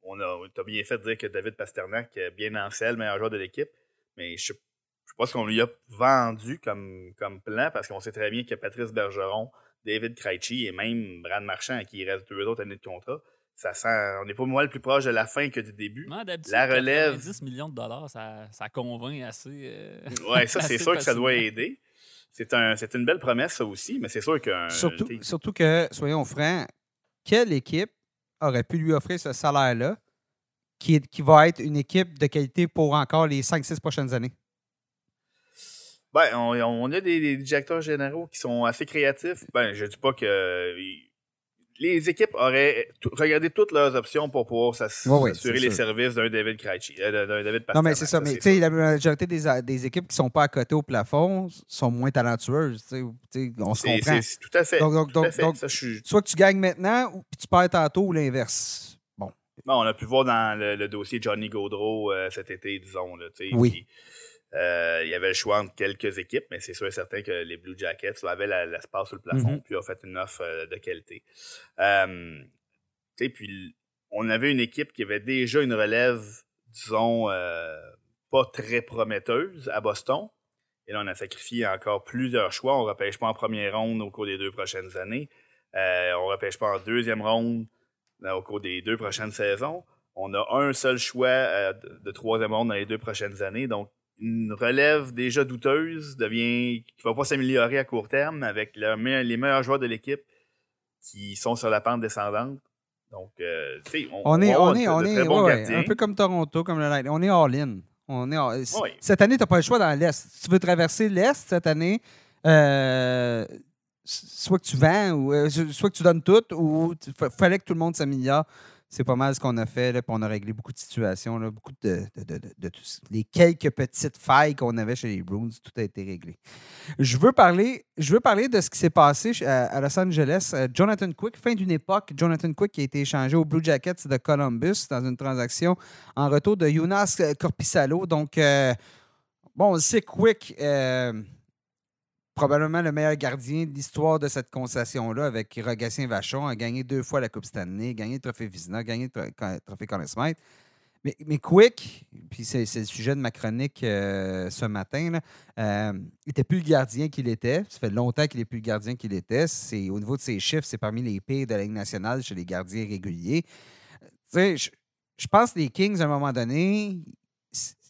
on a, bien fait de dire que David Pasternak bien en le meilleur joueur de l'équipe. Mais je ne sais pas ce qu'on lui a vendu comme, comme plan, parce qu'on sait très bien que Patrice Bergeron, David Krejci et même Brad Marchand, à qui il reste deux autres années de contrat, ça sent, on n'est pas moins le plus proche de la fin que du début. la relève. 10 millions de dollars, ça, ça convainc assez. Euh, oui, ça, c'est sûr que ça doit aider. C'est un, une belle promesse, ça aussi, mais c'est sûr que. Surtout, surtout que, soyons francs, quelle équipe aurait pu lui offrir ce salaire-là qui, qui va être une équipe de qualité pour encore les 5-6 prochaines années? Ben, on, a des, directeurs généraux qui sont assez créatifs. Ben, je dis pas que les équipes auraient regardé toutes leurs options pour pouvoir s'assurer les services d'un David Krejci, euh, d'un David Non, mais c'est ça. Mais tu sais, la majorité des, des, équipes qui ne sont pas à côté au plafond sont moins talentueuses. on se comprend. C'est tout à fait. Donc, donc, donc, soit que tu gagnes maintenant ou tu perds tantôt ou l'inverse. Bon. bon. On a pu voir dans le, dossier Johnny Gaudreau euh, cet été, disons. Là, oui. Euh, il y avait le choix entre quelques équipes, mais c'est sûr et certain que les Blue Jackets avaient l'espace sur le plafond, mm-hmm. puis ont fait une offre euh, de qualité. Euh, puis on avait une équipe qui avait déjà une relève, disons, pas très prometteuse à Boston. Et là, on a sacrifié encore plusieurs choix. On ne repêche pas en première ronde au cours des deux prochaines années. on ne repêche pas en deuxième ronde au cours des deux prochaines saisons. On a un seul choix de troisième ronde dans les deux prochaines années. Donc, une relève déjà douteuse devient qui va pas s'améliorer à court terme avec les meilleurs joueurs de l'équipe qui sont sur la pente descendante. Donc, euh, on, on, est, on est, on est un peu comme Toronto, comme le Light. On est all-in. On est Cette année, tu n'as pas le choix dans l'Est. Si tu veux traverser l'Est cette année, euh, soit que tu vends, ou euh, soit que tu donnes tout, ou il fallait que tout le monde s'améliore c'est pas mal ce qu'on a fait. Là, on a réglé beaucoup de situations, beaucoup de, les quelques petites failles qu'on avait chez les Bruins, tout a été réglé. Je veux parler, je veux parler de ce qui s'est passé à, Los Angeles. Euh, Jonathan Quick, fin d'une époque, Jonathan Quick qui a été échangé aux Blue Jackets de Columbus dans une transaction en retour de Jonas Corpissalo. Donc, euh, bon, c'est Quick. Euh, probablement le meilleur gardien de l'histoire de cette concession-là avec Rogatien Vachon, a gagné deux fois la Coupe Stanley, gagné le trophée Vizina, gagné le trophée Conn Smythe. Mais, Quick, puis c'est, le sujet de ma chronique euh, ce matin, là, euh, n'était plus le gardien qu'il était. Ça fait longtemps qu'il n'est plus le gardien qu'il était. C'est, au niveau de ses chiffres, c'est parmi les pires de la Ligue nationale chez les gardiens réguliers. Je, je pense que les Kings, à un moment donné,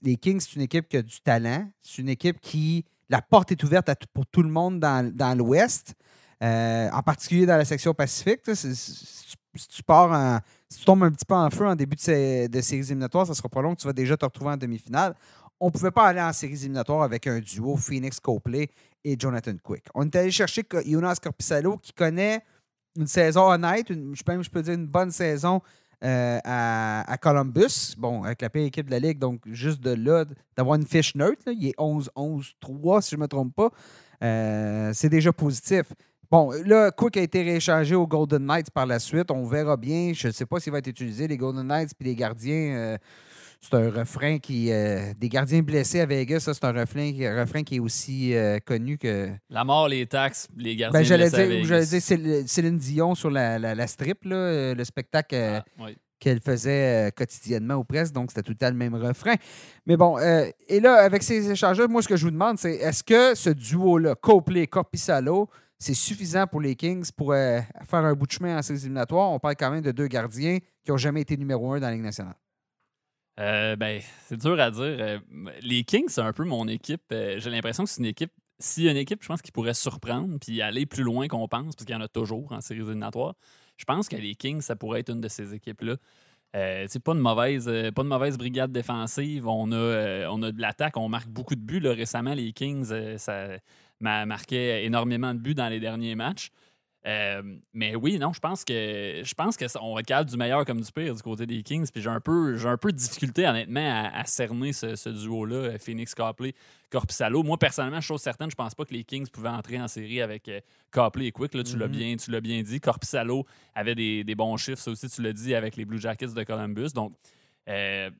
les Kings, c'est une équipe qui a du talent. C'est une équipe qui la porte est ouverte pour tout le monde dans, l'Ouest, euh, en particulier dans la section Pacifique. Si, tu pars tu tombes un petit peu en feu en début de, séries éliminatoires, ça sera pas long, tu vas déjà te retrouver en demi-finale. On ne pouvait pas aller en séries éliminatoires avec un duo Phoenix Copley et Jonathan Quick. On est allé chercher Jonas Corpissalo qui connaît une saison honnête, je, peux, je peux dire une bonne saison euh, à, Columbus. Bon, avec la pire équipe de la Ligue, donc juste de là, d'avoir une fiche neutre, il est 11-11-3, si je ne me trompe pas. Euh, c'est déjà positif. Bon, là, Cook a été rééchangé aux Golden Knights par la suite. On verra bien. Je ne sais pas s'il va être utilisé, les Golden Knights puis les gardiens. Euh, c'est un refrain qui. Euh, des gardiens blessés à Vegas, ça, c'est un refrain, qui est aussi euh, connu que. La mort, les taxes, les gardiens ben, j'allais blessés. Dire, j'allais dire Céline Dion sur la, la, strip, là, euh, le spectacle. Ah, qu'elle faisait quotidiennement aux presses, donc c'était tout le temps le même refrain. Mais bon, et là, avec ces échanges moi, ce que je vous demande, c'est est-ce que ce duo-là, Copley, Corpissalo, c'est suffisant pour les Kings pour faire un bout de chemin en ces éliminatoires? On parle quand même de deux gardiens qui n'ont jamais été numéro un dans la Ligue nationale. Euh, ben, c'est dur à dire. Euh, les Kings, c'est un peu mon équipe. Euh, j'ai l'impression que c'est une équipe. A une équipe, je pense, qui pourrait surprendre puis aller plus loin qu'on pense, parce qu'il y en a toujours en séries éliminatoires, je pense que les Kings, ça pourrait être une de ces équipes-là. c'est pas une mauvaise pas de mauvaise brigade défensive. On a, on a de l'attaque, on marque beaucoup de buts. Récemment, les Kings, ça marqué énormément de buts dans les derniers matchs. Euh, mais oui, non, je pense que je pense qu'on recale du meilleur comme du pire du côté des Kings. Puis j'ai un peu j'ai un peu de difficulté honnêtement à, cerner ce, duo-là, Phoenix Copley, Corpissalo. Moi, personnellement, chose certaine, je pense pas que les Kings pouvaient entrer en série avec euh, Copley et Quick. Là, tu l'as mm-hmm. bien, bien dit. Corpissalo avait des, bons chiffres, ça aussi, tu l'as dit, avec les Blue Jackets de Columbus. Donc euh,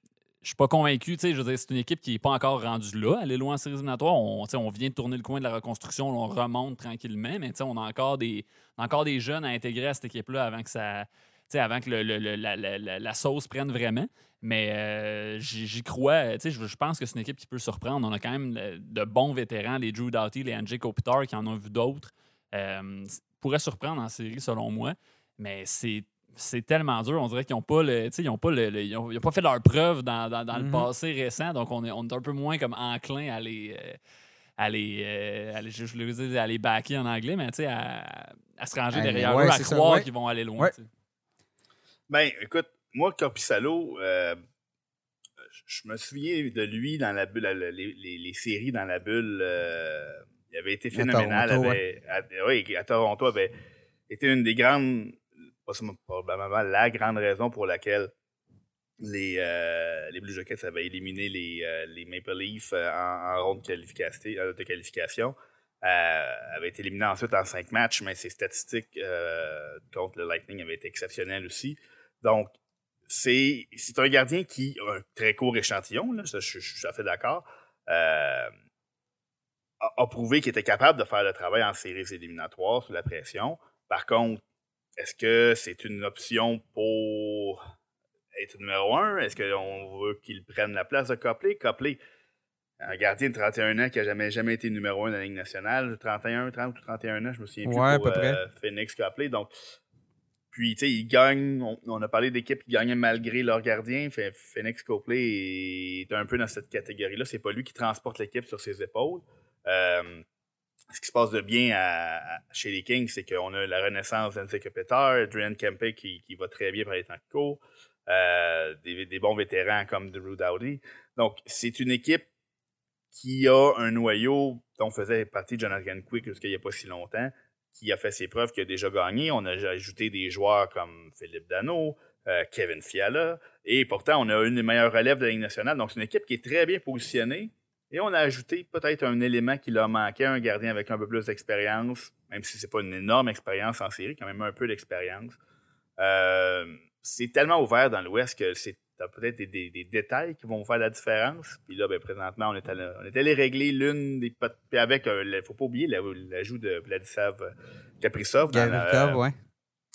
je suis pas convaincu. Je veux dire, c'est une équipe qui n'est pas encore rendue là. Elle est loin en séries éliminatoires. On, on vient de tourner le coin de la reconstruction. on remonte tranquillement. Mais on a encore des, encore des jeunes à intégrer à cette équipe-là avant que ça. Avant que la, la, la, sauce prenne vraiment. Mais euh, j'y crois. Je, pense que c'est une équipe qui peut surprendre. On a quand même de bons vétérans, les Drew Doughty, les Angie Kopitar, qui en ont vu d'autres. Euh, pourrait surprendre en série, selon moi. Mais c'est c'est tellement dur. On dirait qu'ils n'ont pas, le, ils ont pas, le, ils ont, pas fait leur preuve dans, dans, dans le mhm. passé récent. Donc, on est, on est un peu moins comme enclin à les. Euh, à les, euh, à les, je dire, à les backer en anglais, mais à, à se ranger derrière eux, à croire qu'ils vont aller loin. Ben, écoute, moi, Corpissalo, euh, je me souviens de lui dans la bulle, les, les, séries dans la bulle. Euh, il avait été phénoménal. À Toronto, avait, oui, à Toronto, avait été une des grandes probablement la grande raison pour laquelle les, euh, Blue Jackets avaient éliminé les, euh, Maple Leafs euh, en, ronde de qualification. Qualification. avaient été éliminés ensuite en cinq matchs, mais ses statistiques contre le Lightning avaient été exceptionnelles aussi. Donc, c'est un gardien qui a un très court échantillon, là, je, je, suis tout à fait d'accord. a, a, prouvé qu'il était capable de faire le travail en séries éliminatoires sous la pression. Par contre, est-ce que c'est une option pour être numéro un? Est-ce qu'on veut qu'il prenne la place de Copley? Copley, un gardien de 31 ans qui n'a jamais, jamais été numéro un dans la Ligue nationale, 31, 30 ou 31 ans, je me souviens plus ouais, pour euh, Phoenix Copley. Donc, puis, tu sais, ils gagnent. On, a parlé d'équipes qui gagnaient malgré leur gardien. Phoenix Copley est un peu dans cette catégorie-là. C'est pas lui qui transporte l'équipe sur ses épaules. Euh, ce qui se passe de bien chez les Kings, c'est qu'on a la renaissance d'Anse Kopitar, Adrian Kempe qui, va très bien par les temps de cours, euh, des, bons vétérans comme Drew Dowdy. Donc, c'est une équipe qui a un noyau dont faisait partie Jonathan Quick jusqu'il n'y a pas si longtemps, qui a fait ses preuves, qui a déjà gagné. On a ajouté des joueurs comme Philippe Dano, euh, Kevin Fiala, et pourtant, on a une des meilleures relèves de la Ligue nationale. Donc, c'est une équipe qui est très bien positionnée et on a ajouté peut-être un élément qui leur manquait, un gardien avec un peu plus d'expérience, même si c'est pas une énorme expérience en série, quand même un peu d'expérience. Euh, c'est tellement ouvert dans l'Ouest que c'est peut-être des, détails qui vont faire la différence. Puis là, ben, présentement, on est, allé, on est allé régler l'une des... Puis avec, il euh, ne faut pas oublier l'ajout de Vladislav Kaprizov. Dans ouais.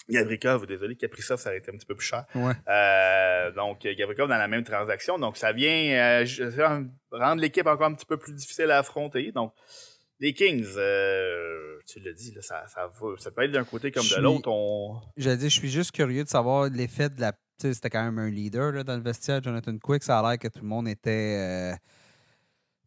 Gavrikov, désolé, Kaprizov, ça aurait été un petit peu plus cher. Euh, donc, Gavrikov dans la même transaction. Donc, ça vient euh, rendre l'équipe encore un petit peu plus difficile à affronter. Donc, les Kings, euh, tu l'as dit, ça, ça, ça, peut être d'un côté comme de l'autre. On... J'allais dire, je suis juste curieux de savoir l'effet de la. C'était quand même un leader là, dans le vestiaire, Jonathan Quick. Ça a l'air que tout le monde était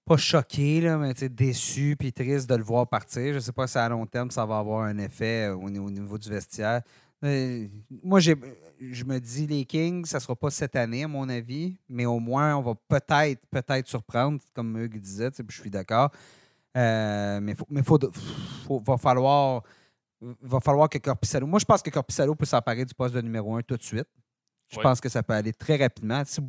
pas choqué, là, mais déçu puis triste de le voir partir. Je ne sais pas si à long terme ça va avoir un effet au niveau du vestiaire. Euh, moi, je me dis, les Kings, ça ne sera pas cette année, à mon avis, mais au moins, on va peut-être peut-être surprendre, comme Hugues disait, je suis d'accord. Euh, mais il mais faut, va falloir va falloir que Corpissalo. Moi, je pense que Corpissalo peut s'emparer du poste de numéro un tout de suite. Je pense que ça peut aller très rapidement. Si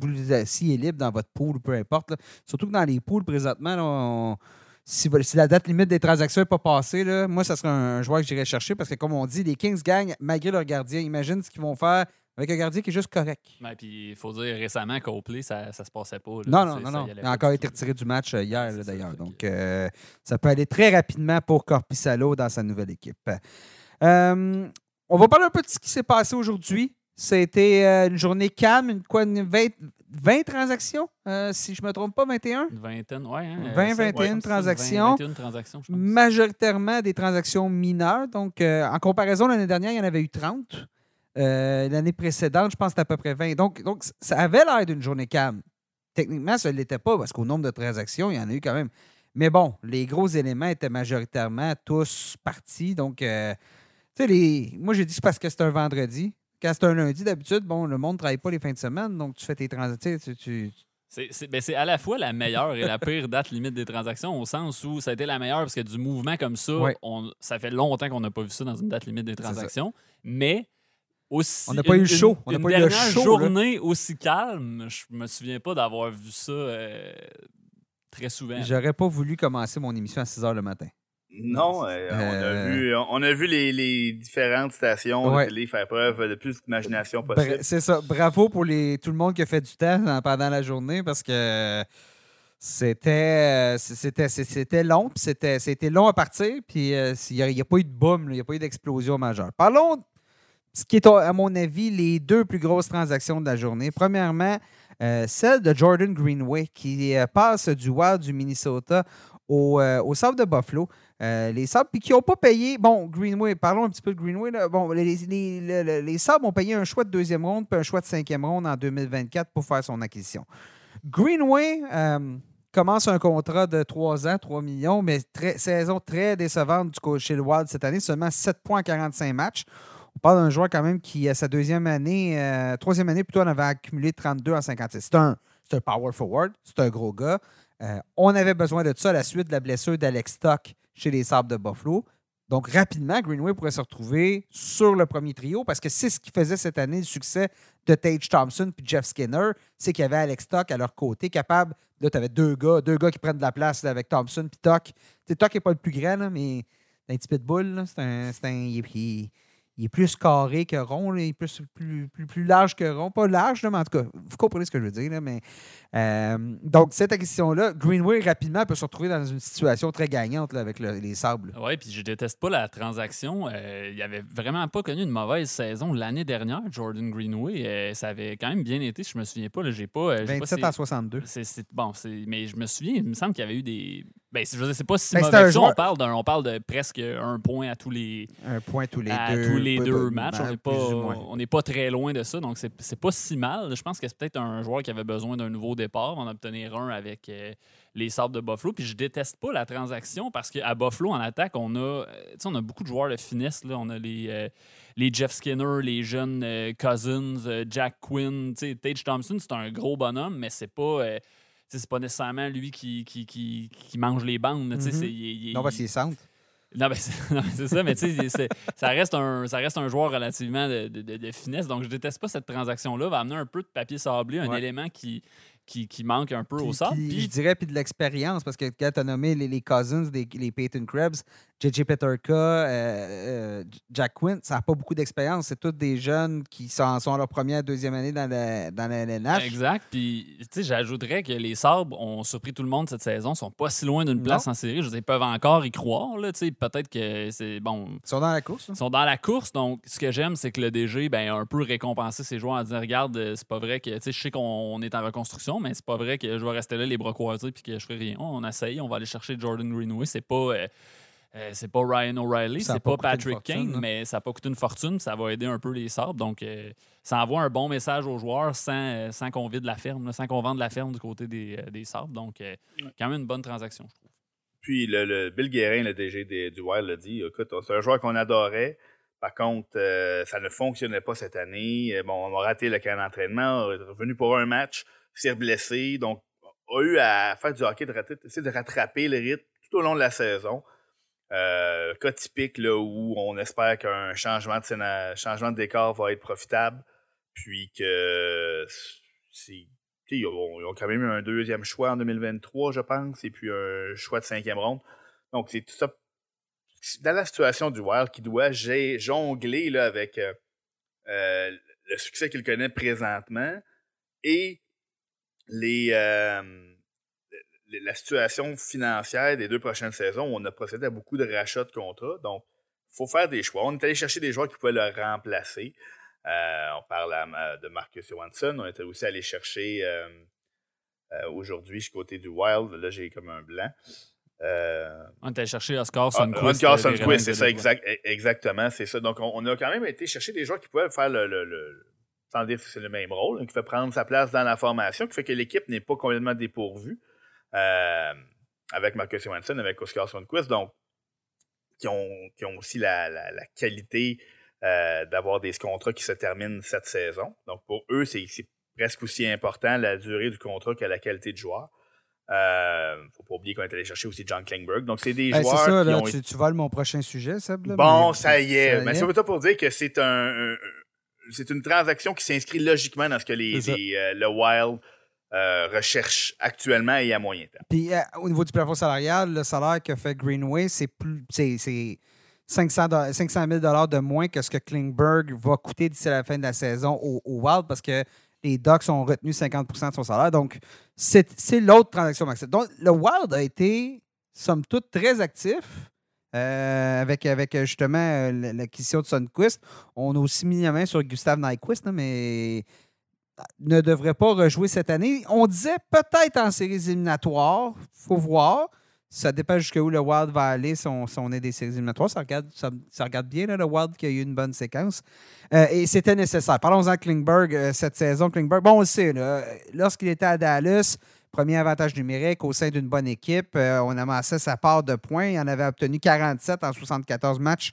s'il est libre dans votre pool, peu importe. surtout que dans les pools, présentement, on, si, la date limite des transactions n'est pas passée, là, moi, ça serait un, joueur que j'irais chercher parce que, comme on dit, les Kings gagnent malgré leur gardien. Imagine ce qu'ils vont faire avec un gardien qui est juste correct. puis il faut dire récemment Copley, ça ne se passait pas. non, non, non, non. Il a encore été retiré du match euh, hier, d'ailleurs. Donc, euh, ça peut aller très rapidement pour Corpissalo dans sa nouvelle équipe. Euh, on va parler un peu de ce qui s'est passé aujourd'hui. C'était une journée calme, une, quoi, une 20, 20 transactions, euh, si je ne me trompe pas, 21? Une vingtaine, oui. Hein, 20, 21 transactions. 21 transactions, je pense. Majoritairement des transactions mineures. Donc, euh, en comparaison, l'année dernière, il y en avait eu 30. Euh, l'année précédente, je pense que c'était à peu près 20. Donc, donc ça avait l'air d'une journée calme. Techniquement, ça ne l'était pas parce qu'au nombre de transactions, il y en a eu quand même. Mais bon, les gros éléments étaient majoritairement tous partis. Donc, tu sais, les... moi, j'ai dit c'est parce que c'est un vendredi. Quand c'est un lundi, d'habitude, bon, le monde ne travaille pas les fins de semaine, donc tu fais tes transactions. Tu, ben, C'est à la fois la meilleure et la pire date limite des transactions, au sens où ça a été la meilleure parce que du mouvement comme ça, on, ça fait longtemps qu'on n'a pas vu ça dans une date limite des transactions. Mais aussi. On n'a pas eu le show. On n'a pas eu le show. journée aussi calme, je me souviens pas d'avoir vu ça euh, très souvent. J'aurais pas voulu commencer mon émission à 6 h le matin. Non, euh, on, a Euh, vu, on a vu les, les différentes stations Ouais. de télé faire preuve de plus d'imagination possible. C'est ça. Bravo pour les, tout le monde qui a fait du temps pendant la journée parce que c'était c'était c'est- c'était long, puis c'était c'était long à partir, puis euh, il n'y a, pas eu de boom, il n'y a pas eu d'explosion majeure. Parlons de ce qui est, à mon avis, les deux plus grosses transactions de la journée. Premièrement, euh, celle de Jordan Greenway qui euh, passe du Wild du Minnesota au, euh, au de Buffalo. Euh, les Sabres, puis qui n'ont pas payé. Bon, Greenway, parlons un petit peu de Greenway. là. Bon, les, les, les, les- ont payé un choix de deuxième ronde puis un choix de cinquième ronde en 2024 pour faire son acquisition. Greenway euh, commence un contrat de 3 ans, 3 millions, mais très- saison très décevante du coach chez le Wild cette année, seulement 7 points en 45 matchs. On parle d'un joueur quand même qui, à sa deuxième année, euh, troisième année plutôt, en avait accumulé 32 en 56. C'est un, c'est un power forward, c'est un gros gars. Euh, on avait besoin de ça à la suite de la blessure d'Alex Stock chez les Sabres de Buffalo. Donc, rapidement, Greenway pourrait se retrouver sur le premier trio parce que c'est ce qui faisait cette année le succès de Tage Thompson puis Jeff Skinner. C'est qu'il y avait Alex Stock à leur côté, capable. Là, tu avais deux gars, deux gars qui prennent de la place avec Thompson puis Toc. Toc n'est pas le plus grand, là, mais c'est un petit pitbull. C'est un, c'est un- il est plus carré que rond. Il est plus, plus, plus, plus large que rond. Pas large, là, mais en tout cas, vous comprenez ce que je veux dire. là, mais, euh, donc, cette acquisition-là, Greenway, rapidement, peut se retrouver dans une situation très gagnante là, avec le- les sables. Oui, puis je déteste pas la transaction. Euh, il avait vraiment pas connu une mauvaise saison l'année dernière, Jordan Greenway. Euh, ça avait quand même bien été, je me souviens pas. là, J'ai pas. euh, j'ai pas 27 si- à 62. c'est, c'est- bon, c'est, mais je me souviens, il me semble qu'il y avait eu des. Ben, c'est- je c'est pas si Ben, mauvais ça. On parle, on parle de presque un point à tous les, Un point tous les à deux. tous les deux matchs. On n'est pas, on pas très loin de ça, donc c'est, c'est pas si mal. Je pense que c'est peut-être un joueur qui avait besoin d'un nouveau départ. On en obtenir un avec euh, les Sabres de Buffalo. Puis je déteste pas la transaction parce qu'à Buffalo, en attaque, on a, euh, tu sais, on a beaucoup de joueurs de finesse. Là. On a les, euh, les Jeff Skinner, les jeunes euh, Cousins, Jack Quinn. Sais, Tage Thompson, c'est un gros bonhomme, mais c'est pas. C'est pas nécessairement lui qui, qui, qui, qui mange les bandes. Mhm. il- il- Non, parce qu'il est centre. non, ben, c'est non, mais c'est ça, mais tu sais, ça reste, un, ça reste un joueur relativement de, de- de- de finesse. Donc, je déteste pas cette transaction-là. Va amener un peu de papier sablé, un Ouais. élément qui, qui, qui manque un peu au Puis- sable. puis Puis, je dirais, puis de l'expérience, parce que quand tu as nommé les, les Cousins, des- les Peyton Krebs, JJ Peterka, euh, euh, Jack Quinn, ça n'a pas beaucoup d'expérience. C'est tous des jeunes qui sont, sont à leur première, deuxième année dans la, dans la LNH. Exact. Puis, tu sais, j'ajouterais que les Sabres ont surpris tout le monde cette saison. sont pas si loin d'une place en série. Je veux dire, ils peuvent encore y croire. Là, tu sais, peut-être que c'est bon. Ils sont dans la course. hein. Ils sont dans la course, donc ce que j'aime, c'est que le DG ben, a un peu récompensé ses joueurs en disant Regarde, euh, c'est pas vrai que. Tu sais, je sais qu'on est en reconstruction, mais c'est pas vrai que je vais rester là les bras croisés puis que je ferai rien. On essaye, on va aller chercher Jordan Greenway. C'est pas. euh, euh, c'est pas Ryan O'Reilly, c'est pas pas, Patrick fortune, Kane, là. mais ça n'a pas coûté une fortune. Ça va aider un peu les Sabres. Donc, euh, ça envoie un bon message aux joueurs sans, euh, sans qu'on vide la ferme, là, sans qu'on vende la ferme du côté des, euh, des Sabres. Donc, euh, quand même une bonne transaction, je trouve. Puis le, le Bill Guérin, le DG des- du Wild, l'a dit écoute, c'est un joueur qu'on adorait. Par contre, euh, ça ne fonctionnait pas cette année. Bon, on a raté le camp d'entraînement, on est revenu pour un match, s'est blessé, donc a eu à faire du hockey, de essayer de rattraper le rythme tout au long de la saison. Euh, cas typique là, où on espère qu'un changement de scéna- changement de décor va être profitable, puis que ils ont, ils ont quand même eu un deuxième choix en 2023, je pense, et puis un choix de cinquième ronde. Donc, c'est tout ça. Dans la situation du Wild qui doit jongler là, avec euh, euh, le succès qu'il connaît présentement et les, euh, la situation financière des deux prochaines saisons on a procédé à beaucoup de rachats de contrats. Donc, il faut faire des choix. On est allé chercher des joueurs qui pouvaient le remplacer. Euh, on parle à- de Marcus Johansson. On était aussi allé chercher euh, euh, aujourd'hui, je suis côté du Wild. Là, j'ai comme un blanc. Euh, On était chercher Oscar ah, Sundqvist. Oscar euh, c'est ça, exact, e- exactement, c'est ça. Donc, on, on a quand même été chercher des joueurs qui pouvaient faire le, le- le- sans dire que c'est le même rôle, hein, qui fait prendre sa place dans la formation, qui fait que l'équipe n'est pas complètement dépourvue, euh, avec Marcus Johansson, avec Oscar Sundqvist, donc, qui ont, qui ont aussi la, la- la qualité euh, d'avoir des contrats qui se terminent cette saison. Donc, pour eux, c'est presque aussi important la durée du contrat que la qualité de joueur. Euh, faut pas oublier qu'on est allé chercher aussi John Klingberg. Donc, c'est des Ben, joueurs c'est ça, qui là, ont tu, tu voles mon prochain sujet, Seb. là, Bon, mais- ça y est. ça Mais c'est plutôt pour dire que c'est un, un- c'est une transaction qui s'inscrit logiquement dans ce que les, euh, le Wild recherche actuellement et à moyen terme. Puis au niveau du plafond salarial, le salaire que fait Greenway, c'est plus c'est 500, 500 000 de moins que ce que Klingberg va coûter d'ici la fin de la saison au, Wild parce que les Ducks ont retenu 50 de son salaire. Donc, c'est l'autre transaction maximale. Donc, le Wild a été, somme toute, très actif. Euh, avec, avec justement euh, l'acquisition de Sunquist. On a aussi mis la main sur Gustave Nyquist, mais ne devrait pas rejouer cette année. On disait peut-être en séries éliminatoires. faut voir. Ça dépend jusqu'où le Wild va aller si on, est des séries éliminatoires. Ça regarde, bien, le Wild, qui a eu une bonne séquence. Euh, et c'était nécessaire. Parlons-en de Klingberg euh, cette saison. Klingberg, bon, on le sait, lorsqu'il était à Dallas, premier avantage numérique au sein d'une bonne équipe, euh, on amassait sa part de points. Il en avait obtenu 47 en 74 matchs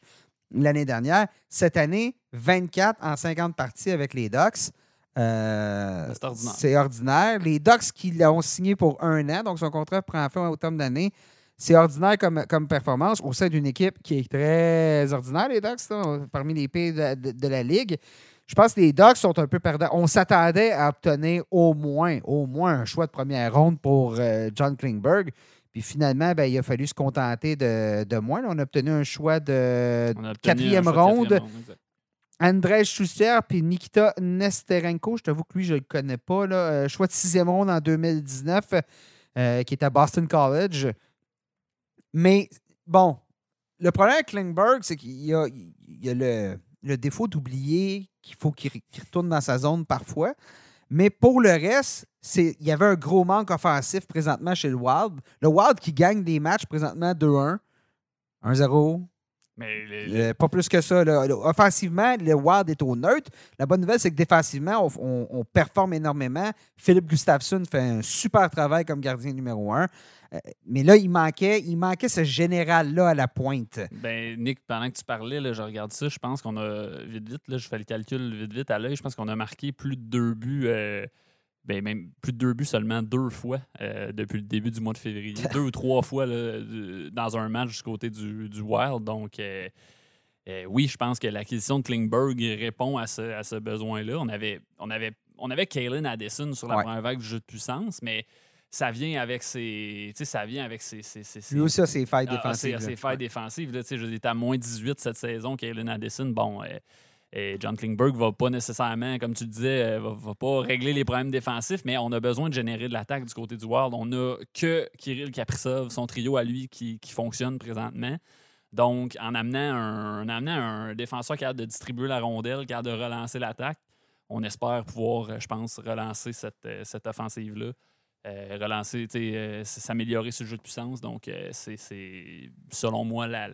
l'année dernière. Cette année, 24 en 50 parties avec les Ducks. c'est ordinaire. Les Ducks qui l'ont signé pour un an, donc son contrat prend fin au terme d'année. C'est ordinaire comme, comme performance au sein d'une équipe qui est très ordinaire, les Ducks, parmi les pays de, la Ligue. Je pense que les Ducks sont un peu perdants. On s'attendait à obtenir au moins, au moins un choix de première ronde pour euh, John Klingberg. Puis finalement, ben, il a fallu se contenter de, de moins. on a obtenu un choix de quatrième ronde. André Schuster puis Nikita Nesterenko, je t'avoue que lui, je ne le connais pas. Là. Euh, choix de sixième ronde en 2019, euh, qui est à Boston College. Mais bon, le problème avec Klingberg, c'est qu'il y a, le, défaut d'oublier qu'il faut qu'il retourne dans sa zone parfois. Mais pour le reste, il y avait un gros manque offensif présentement chez le Wild. Le Wild qui gagne des matchs présentement 2-1, 1-0. Mais pas plus que ça. Offensivement, le Wild est au neutre. La bonne nouvelle, c'est que défensivement, on, performe énormément. Philippe Gustafsson fait un super travail comme gardien numéro 1. Euh, mais là, il manquait, il manquait ce général-là à la pointe. Ben, Nick, pendant que tu parlais, là, je regarde ça, je pense qu'on a, vite, vite, là, je fais le calcul vite, vite à l'œil, je pense qu'on a marqué plus de deux buts. Euh, ben, même plus de deux buts seulement deux fois euh, depuis le début du mois de février. deux ou trois fois dans un match du côté du, du Wild. Donc, oui, je pense que l'acquisition de Klingberg répond à ce, à ce besoin-là. On avait, on avait, on avait Kalen Addison sur la première vague du jeu de puissance, mais ça vient avec ses. ça vient avec ses. Lui aussi a ses failles ah, défensives. ses failles défensives. Là, je à moins 18 cette saison, Kaylin Addison. Bon, euh, euh, John Klingberg va pas nécessairement, comme tu disais, euh, va, va, pas régler les problèmes défensifs, mais on a besoin de générer de l'attaque du côté du World. On a que Kirill Kaprizov, son trio à lui, qui, qui fonctionne présentement. Donc, en amenant un, en amenant un défenseur capable de distribuer la rondelle, capable de relancer l'attaque, on espère pouvoir, je pense, relancer cette, cette offensive-là. Euh, relancer, euh, s'améliorer sur le jeu de puissance. Donc, euh, c'est selon moi la,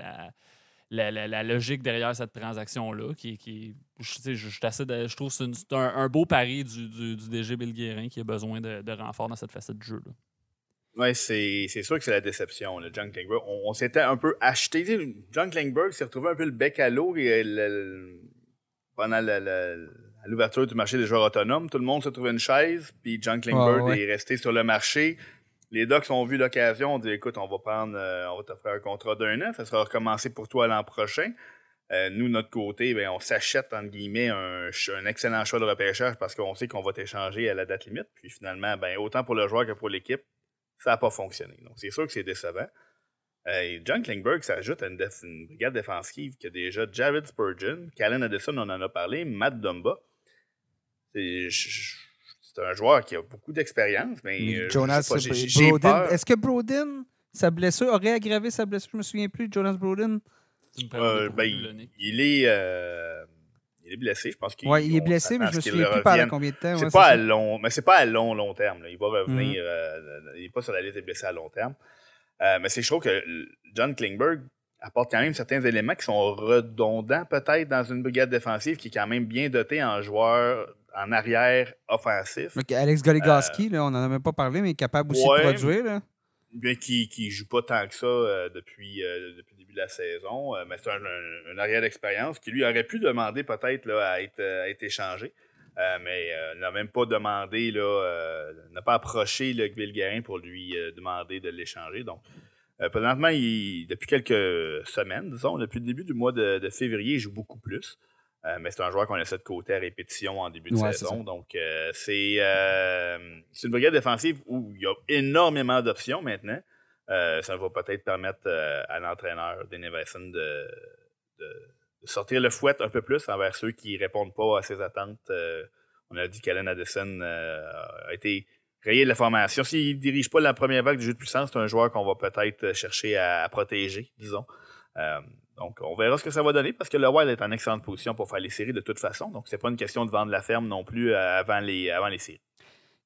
la, logique derrière cette transaction-là. Qui, qui, je, je, trouve que c'est un, beau pari du, du, DG Bill Guérin qui a besoin de, renfort dans cette facette de jeu. Là. Oui, c'est sûr que c'est la déception, le John Klingberg. On, s'était un peu acheté. John Klingberg s'est retrouvé un peu le bec à l'eau pendant le à l'ouverture du marché des joueurs autonomes, tout le monde s'est trouvé une chaise, puis John Klingberg est resté sur le marché. Les Ducks ont vu l'occasion, ont dit écoute, on va prendre, euh, on va t'offrir un contrat d'un an, ça sera recommencé pour toi l'an prochain. Euh, nous, de notre côté, ben, on s'achète, entre guillemets, un, excellent choix de repêchage parce qu'on sait qu'on va t'échanger à la date limite. Puis finalement, ben, autant pour le joueur que pour l'équipe, ça n'a pas fonctionné. Donc, c'est sûr que c'est décevant. Euh, John Klingberg s'ajoute à une, brigade défensive qui a déjà Jared Spurgeon, Callan Addison, on en a parlé, Matt Dumba. C'est un joueur qui a beaucoup d'expérience, mais. Euh, Jonas Brodin. Est-ce que Brodin, sa blessure, aurait aggravé sa blessure? Je me souviens plus de Jonas Brodin. Euh, ben, il, est. Euh, il est blessé, je pense qu'il Oui, il est blessé, mais je me souviens plus pendant combien de temps. C'est pas à long, mais c'est pas à long, long terme. Il va revenir. Mhm. il n'est pas sur la liste des blessés à long terme. mais c'est je trouve que John Klingberg apporte quand même certains éléments qui sont redondants peut-être dans une brigade défensive qui est quand même bien dotée en joueurs en arrière offensif. Alex Goligoski, euh, on n'en a même pas parlé, mais capable aussi de produire. Là. Bien qui ne joue pas tant que ça euh, depuis, euh, depuis le début de la saison, mais c'est un, arrière d'expérience qui lui aurait pu demander peut-être à, être, à être échangé. mais n'a même pas demandé, n'a pas approché le Guérin pour lui demander de l'échanger. Donc, présentement, depuis quelques semaines, disons, depuis le début du mois de, de février, il joue beaucoup plus. Euh, mais c'est un joueur qu'on laissé de côté à répétition en début de Ouais, saison. Donc, euh, c'est euh, c'est une brigade défensive où il y a énormément d'options maintenant. Ça va peut-être permettre à l'entraîneur Danny Evason de, de, sortir le fouet un peu plus envers ceux qui répondent pas à ses attentes. On a dit qu'Allen Addison a été rayé de la formation. S'il ne dirige pas la première vague du jeu de puissance, c'est un joueur qu'on va peut-être chercher à, à protéger, disons. Donc, on verra ce que ça va donner parce que le Wild est en excellente position pour faire les séries de toute façon. Donc, c'est pas une question de vendre la ferme non plus euh, avant les, avant les séries.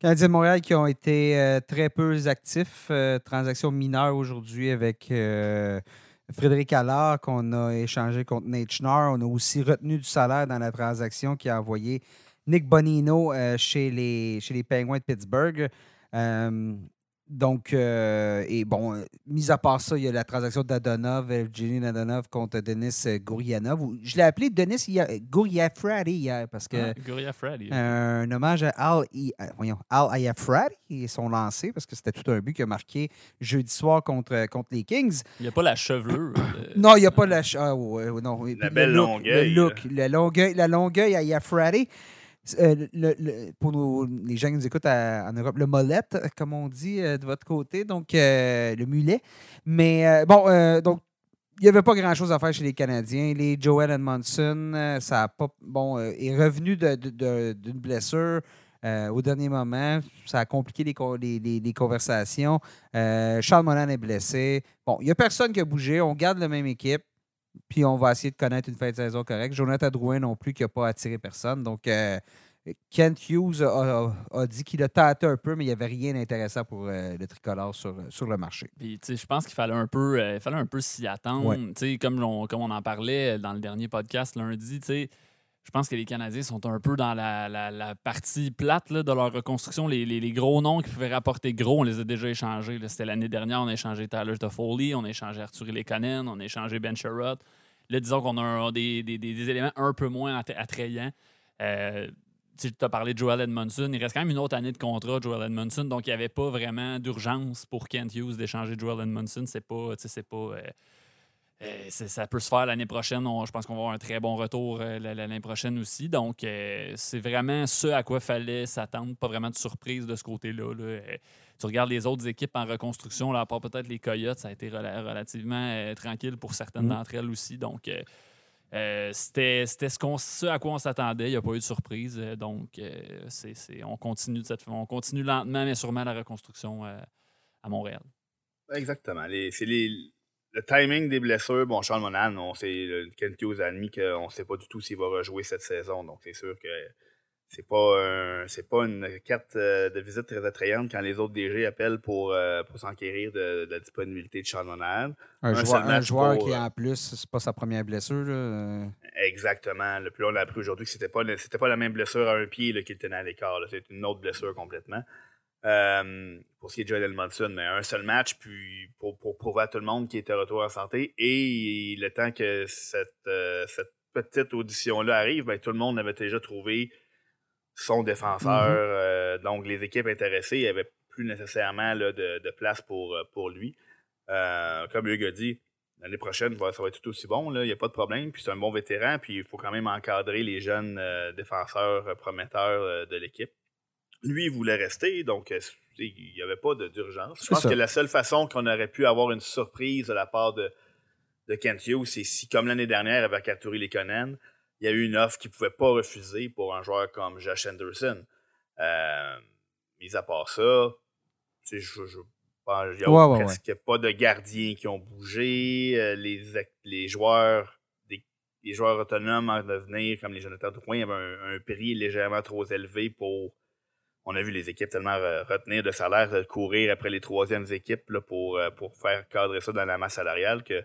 Canadiens de Montréal qui ont été euh, très peu actifs. Euh, transaction mineure aujourd'hui avec euh, Frédéric Allard qu'on a échangé contre Nate Schnarr. On a aussi retenu du salaire dans la transaction qui a envoyé Nick Bonino chez, les, chez les Penguins de Pittsburgh. Donc, euh, et bon, euh, mis à part ça, il y a la transaction d'Adonov, Evgeny Adonov contre Denis euh, Gourianov. ou- Je l'ai appelé Denis Gouriafradi hier parce que Ah, Goria Freddy. un hommage à Al, I- voyons, Al Ayafradi et son lancé, parce que c'était tout un but qu'il a marqué jeudi soir contre, contre les Kings. Il n'y a pas la chevelure. euh, Non, il n'y a pas la. Ah, ouais, ouais, non. Et La belle le look, longueuil, Le look, le longueuil, la longueuil à Ayafradi. Euh, pour les gens qui nous écoutent en Europe, le molette, comme on dit euh, de votre côté, donc euh, le mulet. Mais euh, bon, euh, donc il n'y avait pas grand-chose à faire chez les Canadiens. Les Joel Edmondson, euh, ça a pas, bon, euh, est revenu de- de- d'une blessure euh, au dernier moment. Ça a compliqué les, les- conversations. Euh, Charles Monan est blessé. Bon, il n'y a personne qui a bougé. On garde la même équipe. Puis on va essayer de connaître une fin de saison correcte. Jonathan Drouin non plus qui n'a pas attiré personne. Donc, euh, Kent Hughes a, a- a dit qu'il a tâté un peu, mais il n'y avait rien d'intéressant pour euh, le tricolore sur, sur le marché. Puis, tu sais, je pense qu'il fallait un peu, euh, fallait un peu s'y attendre. Ouais. Tu sais, Comme, on, comme on en parlait dans le dernier podcast lundi, tu sais, je pense que les Canadiens sont un peu dans la, la- la partie plate de leur reconstruction. Les, gros noms qui pouvaient rapporter gros, on les a déjà échangés. C'était l'année dernière, on a échangé Tyler Toffoli, on a échangé Arthur Lekonen, on a échangé Ben Sherrod. Là, disons qu'on a des, éléments un peu moins attra- attrayants. Euh, tu as parlé de Joel Edmondson. Il reste quand même une autre année de contrat, Joel Edmondson. Donc, il n'y avait pas vraiment d'urgence pour Kent Hughes d'échanger Joel Edmondson. C'est pas. pas euh, euh, ça peut se faire l'année prochaine. On- je pense qu'on va avoir un très bon retour euh, l'année prochaine aussi. Donc, euh, c'est vraiment ce à quoi fallait s'attendre. Pas vraiment de surprise de ce côté-là. là. Euh, tu regardes les autres équipes en reconstruction, là, à part peut-être les Coyotes, ça a été rela- relativement euh, tranquille pour certaines Mm. d'entre elles aussi. Donc, euh, euh, c'était ce, à quoi on s'attendait. Il n'y a pas eu de surprise. Euh, Donc, euh, on, continue de cette, on continue lentement, mais sûrement la reconstruction euh, à Montréal. Exactement. Les- c'est les, le timing des blessures. Bon, Charles Monan, on sait, Kent Hughes a admis qu'on ne sait pas du tout s'il va rejouer cette saison. Donc, c'est sûr que c'est pas un- c'est pas une carte euh, de visite très attrayante quand les autres DG appellent pour, euh, pour s'enquérir de, de la disponibilité de Charles Monan. Un, Un joueur, seul un match joueur pour, qui, euh, en plus, c'est pas sa première blessure. là, Exactement. Le plus on a appris aujourd'hui que c'était pas c'était pas la même blessure à un pied qu'il tenait à l'écart. C'est une autre blessure complètement. Euh, pour ce qui est de Joel Edmondson, mais un seul match, puis pour, pour prouver à tout le monde qu'il était retour en santé. Et le temps que cette, euh, cette petite audition-là arrive, ben, tout le monde avait déjà trouvé son défenseur. Mhm. euh, donc les équipes intéressées n'avaient plus nécessairement là, de, de place pour, pour lui. Comme Hugues a dit, l'année prochaine, ça va être tout aussi bon, il n'y a pas de problème. Puis c'est un bon vétéran, puis il faut quand même encadrer les jeunes défenseurs prometteurs de l'équipe. Lui, il voulait rester, donc euh, il n'y avait pas d'urgence. Je pense ça. que la seule façon qu'on aurait pu avoir une surprise de la part de, de Kent Hughes, c'est si, comme l'année dernière avec Arturi Lekonen, il y a eu une offre qu'il ne pouvait pas refuser pour un joueur comme Josh Anderson. Euh, mis à part ça, tu sais, je, je il n'y a Ouais, ouais, presque pas de gardiens qui ont bougé. Euh, les, les joueurs des, les joueurs autonomes en devenir, comme les Jonathan Drouin, il y avait un, un prix légèrement trop élevé pour. On a vu les équipes tellement re- retenir de salaire, courir après les troisièmes équipes là, pour, euh, pour faire cadrer ça dans la masse salariale que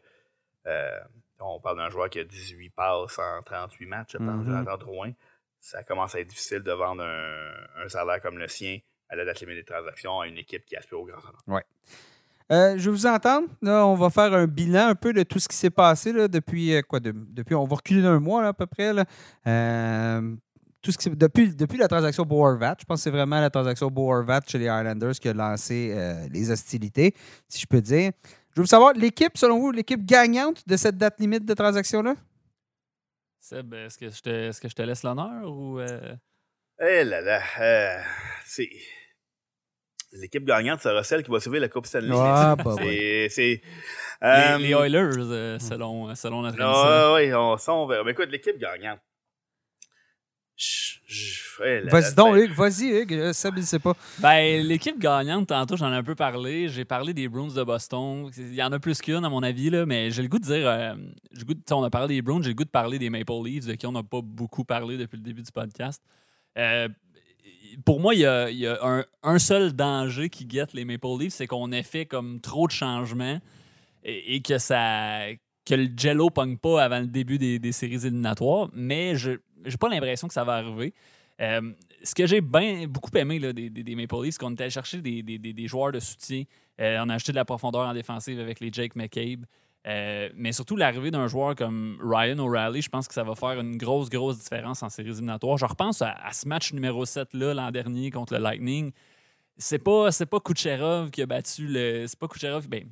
euh, on parle d'un joueur qui a 18 passes en 38 matchs, je pense, Mhm. Jonathan Drouin. Ça commence à être difficile de vendre un, un salaire comme le sien à la date limite des transactions à une équipe qui aspire au grand salaire. Euh, je vais vous entendre. Là, on va faire un bilan un peu de tout ce qui s'est passé là, depuis euh, quoi de- depuis on va reculer d'un mois là, à peu près. Là. Euh, tout ce qui s'est- depuis, depuis la transaction Boervat, je pense que c'est vraiment la transaction Boervat chez les Highlanders qui a lancé euh, les hostilités, si je peux dire. Je veux savoir, l'équipe, selon vous, l'équipe gagnante de cette date limite de transaction-là? Seb, est-ce que, je te, est-ce que je te laisse l'honneur ou. euh, Eh là là, euh, c'est. L'équipe gagnante sera celle qui va sauver la Coupe Stanley. Ah, bah ouais. c'est. c'est, les, les Oilers, euh, selon, selon notre émission. Ah, oui, on, ça, on verra. Mais écoute, l'équipe gagnante. Je- je- eh là là, Vas-y donc, Hugues. Vas-y, Hugues. Euh, Seb, il sait pas. Ben, l'équipe gagnante, tantôt, j'en ai un peu parlé. J'ai parlé des Bruins de Boston. Il y en a plus qu'une, à mon avis, là, mais j'ai le goût de dire. euh, j'ai le goût de- tu sais, on a parlé des Bruins, j'ai le goût de parler des Maple Leafs, de qui on n'a pas beaucoup parlé depuis le début du podcast. Euh, pour moi, il y a, il y a un, un seul danger qui guette les Maple Leafs, c'est qu'on ait fait comme trop de changements et, et que ça que le jello pogne pas avant le début des, des séries éliminatoires, mais je j'ai pas l'impression que ça va arriver. Euh, ce que j'ai bien beaucoup aimé là, des, des, Maple Leafs, c'est qu'on était allé chercher des, des- joueurs de soutien. Euh, on a acheté de la profondeur en défensive avec les Jake McCabe. Euh, mais surtout, l'arrivée d'un joueur comme Ryan O'Reilly, je pense que ça va faire une grosse, grosse différence en séries éliminatoires. Je repense à, ce match numéro 7 là, l'an dernier contre le Lightning. C'est pas, pas Kucherov qui a battu le. C'est pas Kucherov. Ben,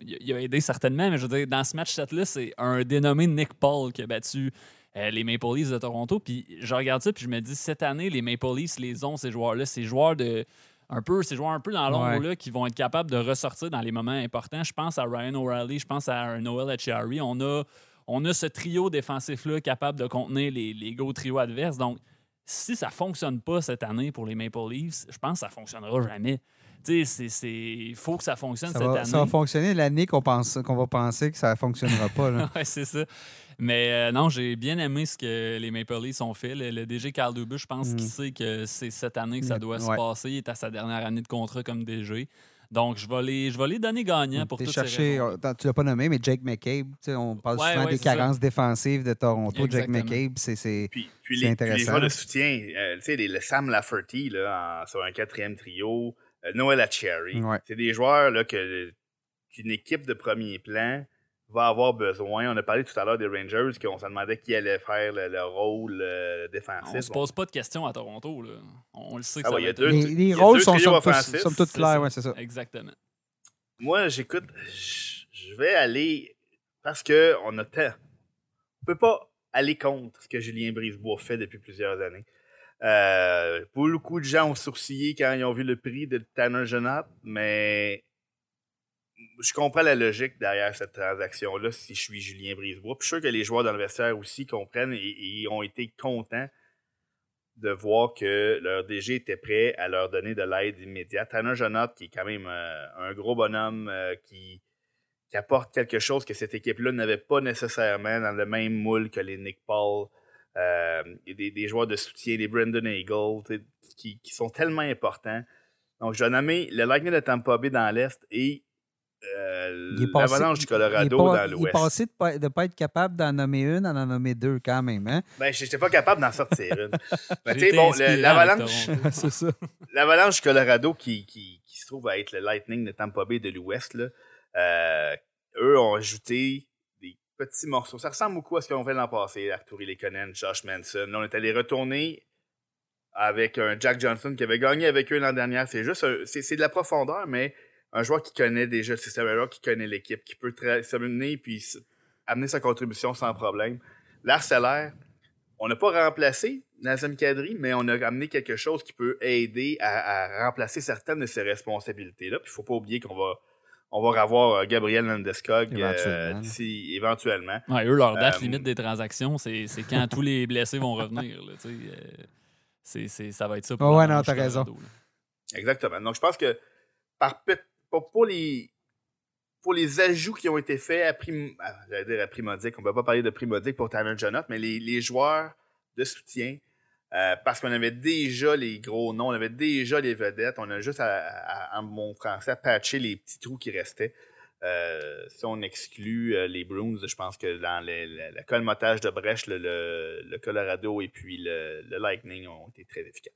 il a- il a aidé certainement, mais je veux dire, dans ce match 7-là, c'est un dénommé Nick Paul qui a battu euh, les Maple Leafs de Toronto. Puis je regarde ça, puis je me dis, cette année, les Maple Leafs les ont, ces joueurs-là. Ces joueurs de. Un peu, ces joueurs un peu dans l'ombre Ouais. là, qui vont être capables de ressortir dans les moments importants. Je pense à Ryan O'Reilly, je pense à Noel Echeverry. On a, on a ce trio défensif-là capable de contenir les, les gros trios adverses. Donc, si ça fonctionne pas cette année pour les Maple Leafs, je pense que ça fonctionnera jamais. Il faut que ça fonctionne Ça cette va, année. ça va fonctionner l'année qu'on pense qu'on va penser que ça ne fonctionnera pas. Ouais, c'est ça. Mais euh, non, j'ai bien aimé ce que les Maple Leafs ont fait. Le, le DG Carl Dubus, je pense Mm. qu'il sait que c'est cette année que ça doit se passer. Il est à sa dernière année de contrat comme DG. Donc, je vais les, je vais les donner gagnants pour T'es toutes cherché, ces raisons. tu l'as pas nommé, mais Jake McCabe. tu sais, On parle Ouais, souvent ouais, des ça. carences défensives de Toronto. Exactement. Jake McCabe, c'est. c'est- Puis, les, puis les intéressant. joueurs de soutien, euh, tu sais, les- le Sam Lafferty là, en- sur un quatrième trio, euh, Noel Acherry, Ouais. c'est des joueurs là, que, qu'une équipe de premier plan va avoir besoin. On a parlé tout à l'heure des Rangers, qu'on se demandait qui allait faire le, le rôle euh, défensif. On se pose pas de questions à Toronto. Là. On le sait que Ah ça ouais, va il y a être deux- eux. Les, rôles sont trios somme offensifs, somme toute c'est clairs, ouais, c'est ça. Exactement. Moi, j'écoute, je vais aller parce que on a tant. On peut pas aller contre ce que Julien Brisebois fait depuis plusieurs années. Euh, beaucoup de gens ont sourcillé quand ils ont vu le prix de Tanner Jonat, mais je comprends la logique derrière cette transaction-là si je suis Julien Brisebois. Puis je suis sûr que les joueurs dans aussi comprennent et, ont été contents de voir que leur DG était prêt à leur donner de l'aide immédiate. Tanner Jonat, qui est quand même euh, un gros bonhomme euh, qui, qui apporte quelque chose que cette équipe-là n'avait pas nécessairement dans le même moule que les Nick Paul, euh, des, des joueurs de soutien, des Brendan Eagle, qui, qui sont tellement importants. Donc, je vais nommer le Lightning de Tampa Bay dans l'Est et euh, Il est passé- l'Avalanche du Colorado il est pas- dans Il est l'Ouest. passé de ne pas, pas être capable d'en nommer une à en nommer deux quand même. Hein? Ben, je n'étais pas capable d'en sortir une. Ben, J'ai tu sais, bon, l'Avalanche, Toronto. c'est ça. l'Avalanche du Colorado qui, qui, qui se trouve à être le Lightning de Tampa Bay de l'Ouest, là, euh, eux ont ajouté des petits morceaux. Ça ressemble beaucoup à ce qu'on fait l'an passé, Arthur Lekonen, Josh Manson. Là, on est allé retourner avec un Jack Johnson qui avait gagné avec eux l'an dernier. C'est juste un- c'est, c'est de la profondeur, mais un joueur qui connaît déjà le système, joueur qui connaît l'équipe, qui peut se mener puis amener sa contribution sans problème. L'Arcellaire, on n'a pas remplacé Nazem Kadri, mais on a amené quelque chose qui peut aider à, à remplacer certaines de ses responsabilités-là. Puis il faut pas oublier qu'on va, on va revoir euh, Gabriel Landeskog euh, Éventuellement. d'ici éventuellement. Ouais, eux, leur date Euh, limite des transactions, c'est c'est quand tous les blessés vont revenir. là, ça va être ça. Pour Ouais, ouais, non, t'as raison. Exactement. Donc je pense que par pour, les ajouts qui ont été faits à Prim, à- dire à Primodic, on ne peut pas parler de Primodic pour Tanner Jonat, mais les, joueurs de soutien, euh, parce qu'on avait déjà les gros noms, on avait déjà les vedettes, on a juste à, à- en mon français, à patcher les petits trous qui restaient. Euh, si on exclut euh, les Bruins, je pense que dans le, colmatage de brèche, le, Colorado et puis le Lightning ont été très efficaces.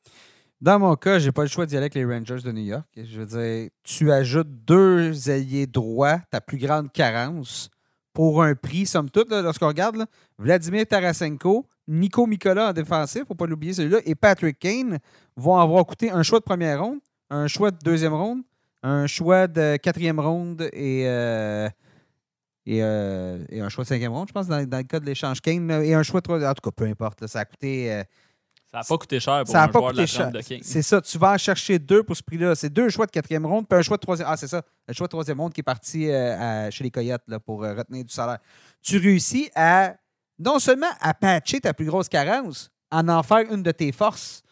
Dans mon cas, j'ai pas le choix d'y aller avec les Rangers de New York. Je veux dire, tu ajoutes deux alliés droits, ta plus grande carence, pour un prix, somme toute, lorsqu'on regarde, Vladimir Tarasenko, Nico Mikola en défensif, faut pas l'oublier celui-là, et Patrick Kane vont avoir coûté un choix de première ronde, un choix de deuxième ronde, un choix de quatrième ronde et, euh, euh, un choix de cinquième ronde, je pense, dans, le cas de l'échange Kane. Et un choix de. En tout cas, peu importe. ça a coûté. euh, Ça n'a pas coûté cher pour ça un n'a pas joueur de la cher. de King. C'est ça. Tu vas en chercher deux pour ce prix-là. C'est deux choix de quatrième ronde, puis un choix de troisième. Ah, c'est ça. Le choix de troisième ronde qui est parti euh, à- chez les Coyotes là, pour euh, retenir du salaire. Tu réussis à non seulement à patcher ta plus grosse carence, en en faire une de tes forces.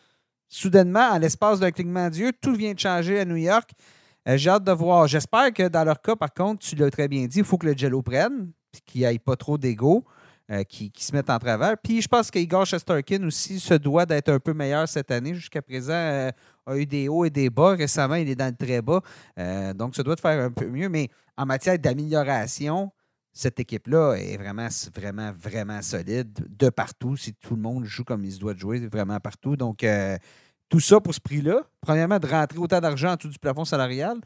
Soudainement, en l'espace d'un clignement d'yeux, tout vient de changer à New York. Euh, J'ai hâte de voir. J'espère que dans leur cas, par contre, tu l'as très bien dit, il faut que le Jello prenne, puis qu'il n'y ait pas trop d'ego, euh, qui, qui se mettent en travers. Puis je pense qu'Igor Shesterkin aussi se doit d'être un peu meilleur cette année. Jusqu'à présent, euh, a eu des hauts et des bas. Récemment, il est dans le très bas. Euh, donc, ça doit de faire un peu mieux. Mais en matière d'amélioration, cette équipe-là est vraiment, vraiment, vraiment solide de partout. Si tout le monde joue comme il se doit de jouer, vraiment partout. Donc, euh, tout ça pour ce prix-là. Premièrement, de rentrer autant d'argent en dessous du plafond salarial,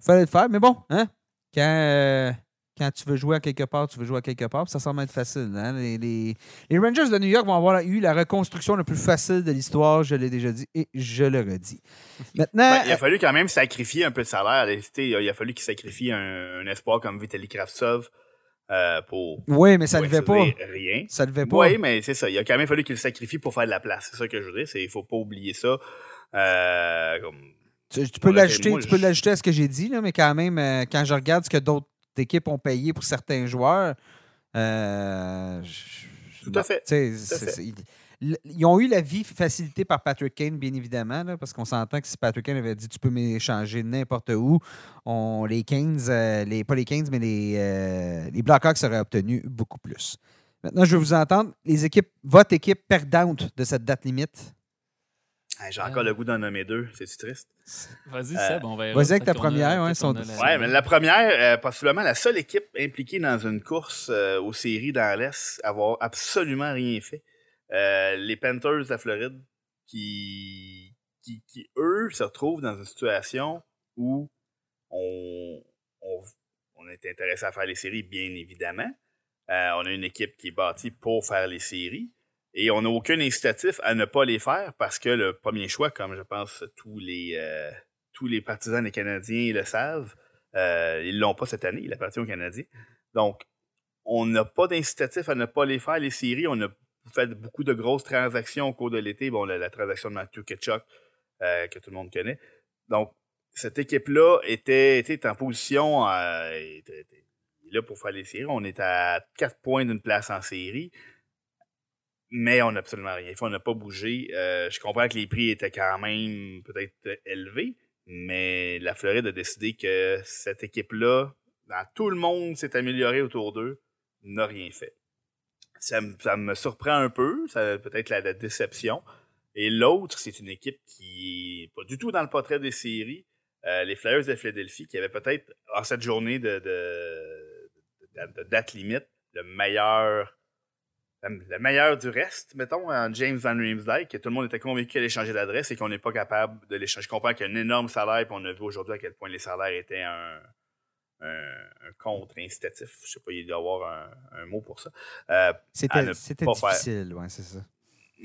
fallait le faire. Mais bon, hein, quand, quand tu veux jouer à quelque part, tu veux jouer à quelque part. puis Ça semble être facile. hein? Les, les- les Rangers de New York vont avoir eu la reconstruction la plus facile de l'histoire, je l'ai déjà dit et je le redis. Maintenant, Ben, il a fallu quand même sacrifier un peu de salaire. Il a fallu qu'il sacrifie un, un espoir comme Vitaly Kravtsov euh, pour. oui, mais ça ne pour levait pas. Rien. Ça ne levait pas. Oui, mais c'est ça. Il a quand même fallu qu'il le sacrifie pour faire de la place. C'est ça que je veux dire. Il faut pas oublier ça. Euh, comme- Tu, tu peux l'ajouter, moi, tu peux je- l'ajouter à ce que j'ai dit, là, mais quand même, euh, quand je regarde ce que d'autres équipes ont payé pour certains joueurs, euh, Tout à fait. ils, ils ont eu la vie facilitée par Patrick Kane, bien évidemment, là, parce qu'on s'entend que si Patrick Kane avait dit tu peux m'échanger n'importe où, on, les 15, euh, les, pas les 15, mais les, euh, les Blackhawks auraient obtenu beaucoup plus. Maintenant, je veux vous entendre. Les équipes, votre équipe perdante de cette date limite? Ah, J'ai encore le goût d'en nommer deux. C'est-tu triste? Vas-y, Euh, Seb, on verra. vas-y avec ta première, ouais, son- Ouais, mais la première, euh, possiblement la seule équipe impliquée dans une course euh, aux séries dans l'Est, avoir absolument rien fait. Euh, les Panthers de la Floride, qui, qui, qui, eux, se retrouvent dans une situation où on, on, on est intéressé à faire les séries, bien évidemment. Euh, on a une équipe qui est bâtie pour faire les séries. Et on n'a aucun incitatif à ne pas les faire parce que le premier choix, comme je pense tous les, euh, tous les partisans des Canadiens le savent, euh, ils l'ont pas cette année, il appartient aux Canadiens. Donc, on n'a pas d'incitatif à ne pas les faire, les séries. On a fait beaucoup de grosses transactions au cours de l'été. Bon, la, transaction de Matthew Ketchuk, euh, que tout le monde connaît. Donc, cette équipe-là était, était en position, euh, était- là pour faire les séries. On est à 4 points d'une place en série. Mais on n'a absolument rien fait. On n'a pas bougé. Euh, je comprends que les prix étaient quand même peut-être élevés, mais la Floride a décidé que cette équipe-là, dans tout le monde s'est amélioré autour d'eux, n'a rien fait. Ça, me- surprend un peu, ça peut-être la, déception. Et l'autre, c'est une équipe qui est pas du tout dans le portrait des séries. Euh, les Flyers de Philadelphie, qui avaient peut-être, en cette journée de date limite, le meilleur le le meilleur du reste, mettons, en James Van Riemsdyk, que tout le monde était convaincu qu'elle allait changer d'adresse et qu'on n'est pas capable de l'échanger. Je comprends qu'il y a un énorme salaire, puis on a vu aujourd'hui à quel point les salaires étaient un, un, un contre-incitatif. Je sais pas, il doit y avoir un, un mot pour ça. Euh, C'était ne difficile, ouais, c'est ça.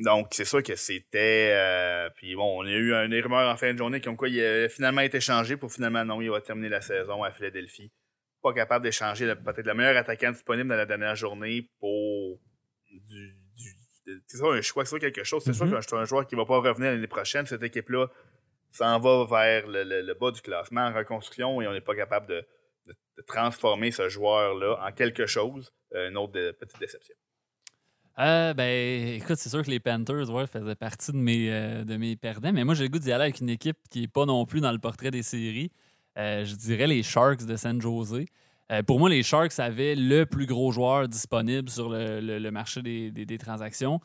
donc, c'est sûr que c'était. euh, puis bon, on a eu un, des rumeurs en fin de journée comme quoi il a finalement été changé pour finalement, non, il va terminer la saison à Philadelphie. Pas capable d'échanger peut-être le meilleur attaquant disponible dans la dernière journée pour du. du c'est ça, un choix, c'est quelque chose. C'est Mhm. sûr qu'un un joueur qui va pas revenir l'année prochaine, cette équipe-là s'en va vers le, le- le bas du classement en reconstruction et on n'est pas capable de, de- de transformer ce joueur-là en quelque chose. Euh, une autre de- petite déception. Euh, ben, écoute, c'est sûr que les Panthers ouais, faisaient partie de mes, euh, de mes perdants, mais moi, j'ai le goût d'y aller avec une équipe qui n'est pas non plus dans le portrait des séries. Je dirais les Sharks de San Jose. Euh, pour moi, les Sharks avaient le plus gros joueur disponible sur le, le- le marché des, des- des transactions.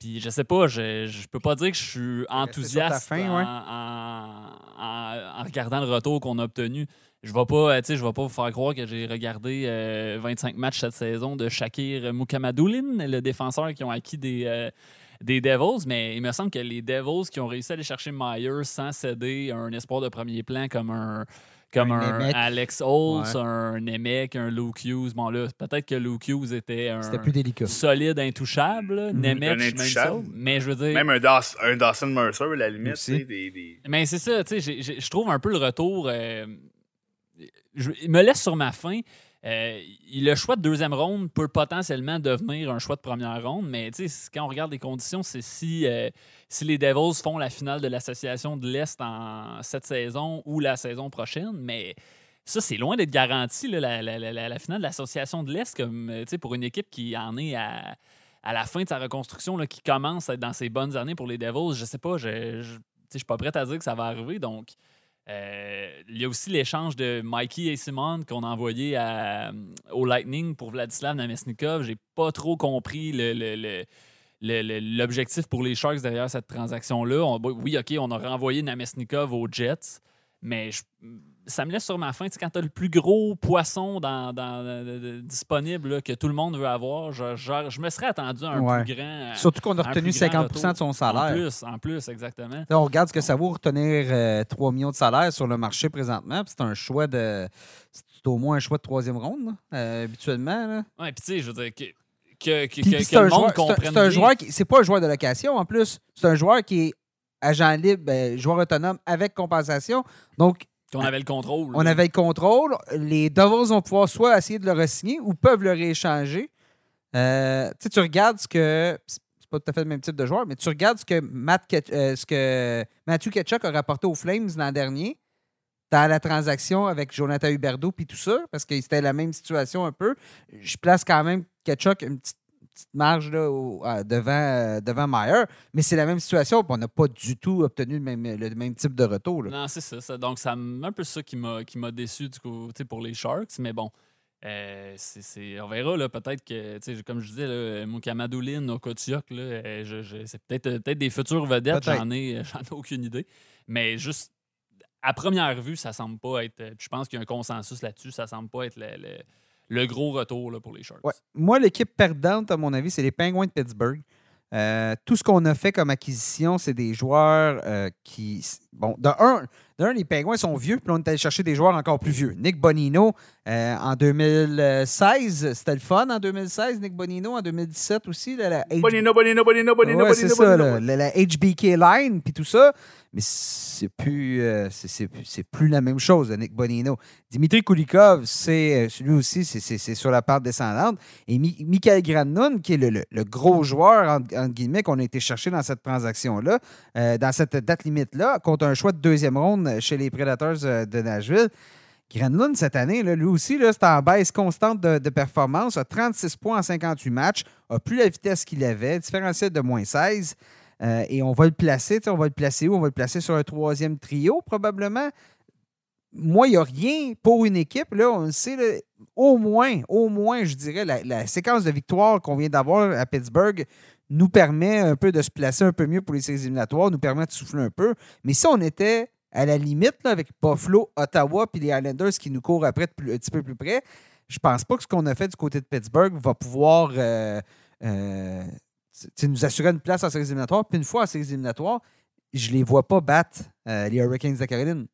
Puis je sais pas, je, je peux pas dire que je suis enthousiaste fin, en, ouais. en- en- en regardant le retour qu'on a obtenu. Je vais pas, euh, tu sais, je vais pas vous faire croire que j'ai regardé euh, 25 matchs cette saison de Shakir Mukamadoulin, le défenseur qui ont acquis des, euh, des Devils, mais il me semble que les Devils qui ont réussi à aller chercher Myers sans céder un espoir de premier plan comme un comme Un. Alex Holtz, Ouais. un Nemec, un Luke Hughes. Bon là, peut-être que Luke Hughes était un C'était plus délicat. solide intouchable. Mhm. Nemec, Un je suis même intouchable. ça. Mais je veux dire, Même un, Daw- un Dawson Mercer, à la limite, des, des- mais c'est ça, tu sais, je trouve un peu le retour. euh, je, il me laisse sur ma faim. Euh, le choix de deuxième ronde peut potentiellement devenir un choix de première ronde, mais quand on regarde les conditions, c'est si, euh, si les Devils font la finale de l'association de l'Est en cette saison ou la saison prochaine, mais ça, c'est loin d'être garanti, la, finale de l'association de l'Est, comme pour une équipe qui en est à, la fin de sa reconstruction, là, qui commence à être dans ses bonnes années pour les Devils. Je sais pas, je ne suis pas prêt à dire que ça va arriver, donc euh, il y a aussi l'échange de Mikey et Simon qu'on a envoyé à, au Lightning pour Vladislav Namesnikov. J'ai pas trop compris l'objectif pour les Sharks derrière cette transaction-là. Oui, OK, on a renvoyé Namesnikov aux Jets, mais je, ça me laisse sur ma faim. quand tu as le plus gros poisson dans, disponible que tout le monde veut avoir, je, je, me serais attendu à un plus grand. Surtout qu'on a retenu 50% de son salaire. En plus, en plus exactement. on regarde ce que ça vaut retenir 3 euh, millions de salaire sur le marché présentement. C'est un choix de. C'est au moins un choix de troisième ronde, euh, habituellement. Oui, puis tu sais, je veux dire. Que... Que, que, que, le monde comprenne. C'est un, joueur qui. C'est pas un joueur de location en plus. C'est un joueur qui est agent libre, ben, joueur autonome avec compensation. Donc, on avait le contrôle. On avait le contrôle. Les Devils vont pouvoir soit essayer de le re-signer ou peuvent le rééchanger. Euh, tu regardes ce que. C'est pas tout à fait le même type de joueur, mais tu regardes ce que, Matt, euh, ce que Matthew Ketchuk a rapporté aux Flames l'an dernier dans la transaction avec Jonathan Huberdeau puis tout ça, parce que c'était la même situation un peu. Je place quand même Ketchuk une petite petite marge là, devant, euh, devant Meyer, mais c'est la même situation. On n'a pas du tout obtenu le même, le même type de retour. Non, c'est ça, Donc, c'est un peu ça qui m'a déçu du coup, pour les Sharks. Mais bon, euh, on verra peut-être que, comme je disais, Moukamadoulin, Okotiok, euh, c'est peut-être peut des futures vedettes, j'en ai, ai aucune idée. Mais juste à première vue, ça semble pas être. Je pense qu'il y a un consensus là-dessus, ça semble pas être le le gros retour pour les Sharks. Moi, l'équipe perdante, à mon avis, c'est les Penguins de Pittsburgh. Euh, tout ce qu'on a fait comme acquisition, c'est des joueurs euh, qui. Bon, de un, les Penguins sont vieux, puis on est allé chercher des joueurs encore plus vieux. Nick Bonino, euh, en 2016, c'était le fun en 2016. Nick Bonino, en 2017 aussi. La, Bonino, Bonino, Bonino, Bonino, c'est ça, la, HBK Line, puis tout ça mais c'est plus, euh, c'est plus la même chose Nick Bonino. Dimitri Kulikov, c'est euh, lui aussi, c'est sur la part descendante. Et Michael Granlund, qui est le, gros joueur, entre, guillemets, qu'on a été chercher dans cette transaction-là, euh, dans cette date limite-là, contre un choix de deuxième ronde chez les Predators de Nashville. Granlund, cette année, lui aussi, c'est en baisse constante de, performance, a 36 points en 58 matchs, a plus la vitesse qu'il avait, différentiel de moins 16. Euh, et on va le placer, on va le placer où? On va le placer sur un troisième trio, probablement. Moi, il n'y a rien pour une équipe. Là, on sait, au moins, au moins, je dirais, la, séquence de victoire qu'on vient d'avoir à Pittsburgh nous permet un peu de se placer un peu mieux pour les séries éliminatoires, nous permet de souffler un peu. Mais si on était à la limite avec Buffalo, Ottawa puis les Islanders qui nous courent après un petit peu plus près, je pense pas que ce qu'on a fait du côté de Pittsburgh va pouvoir euh, euh, nous assurer une place en séries éliminatoires. Puis une fois en séries éliminatoires, je les vois pas battre euh, les Hurricanes de Caroline.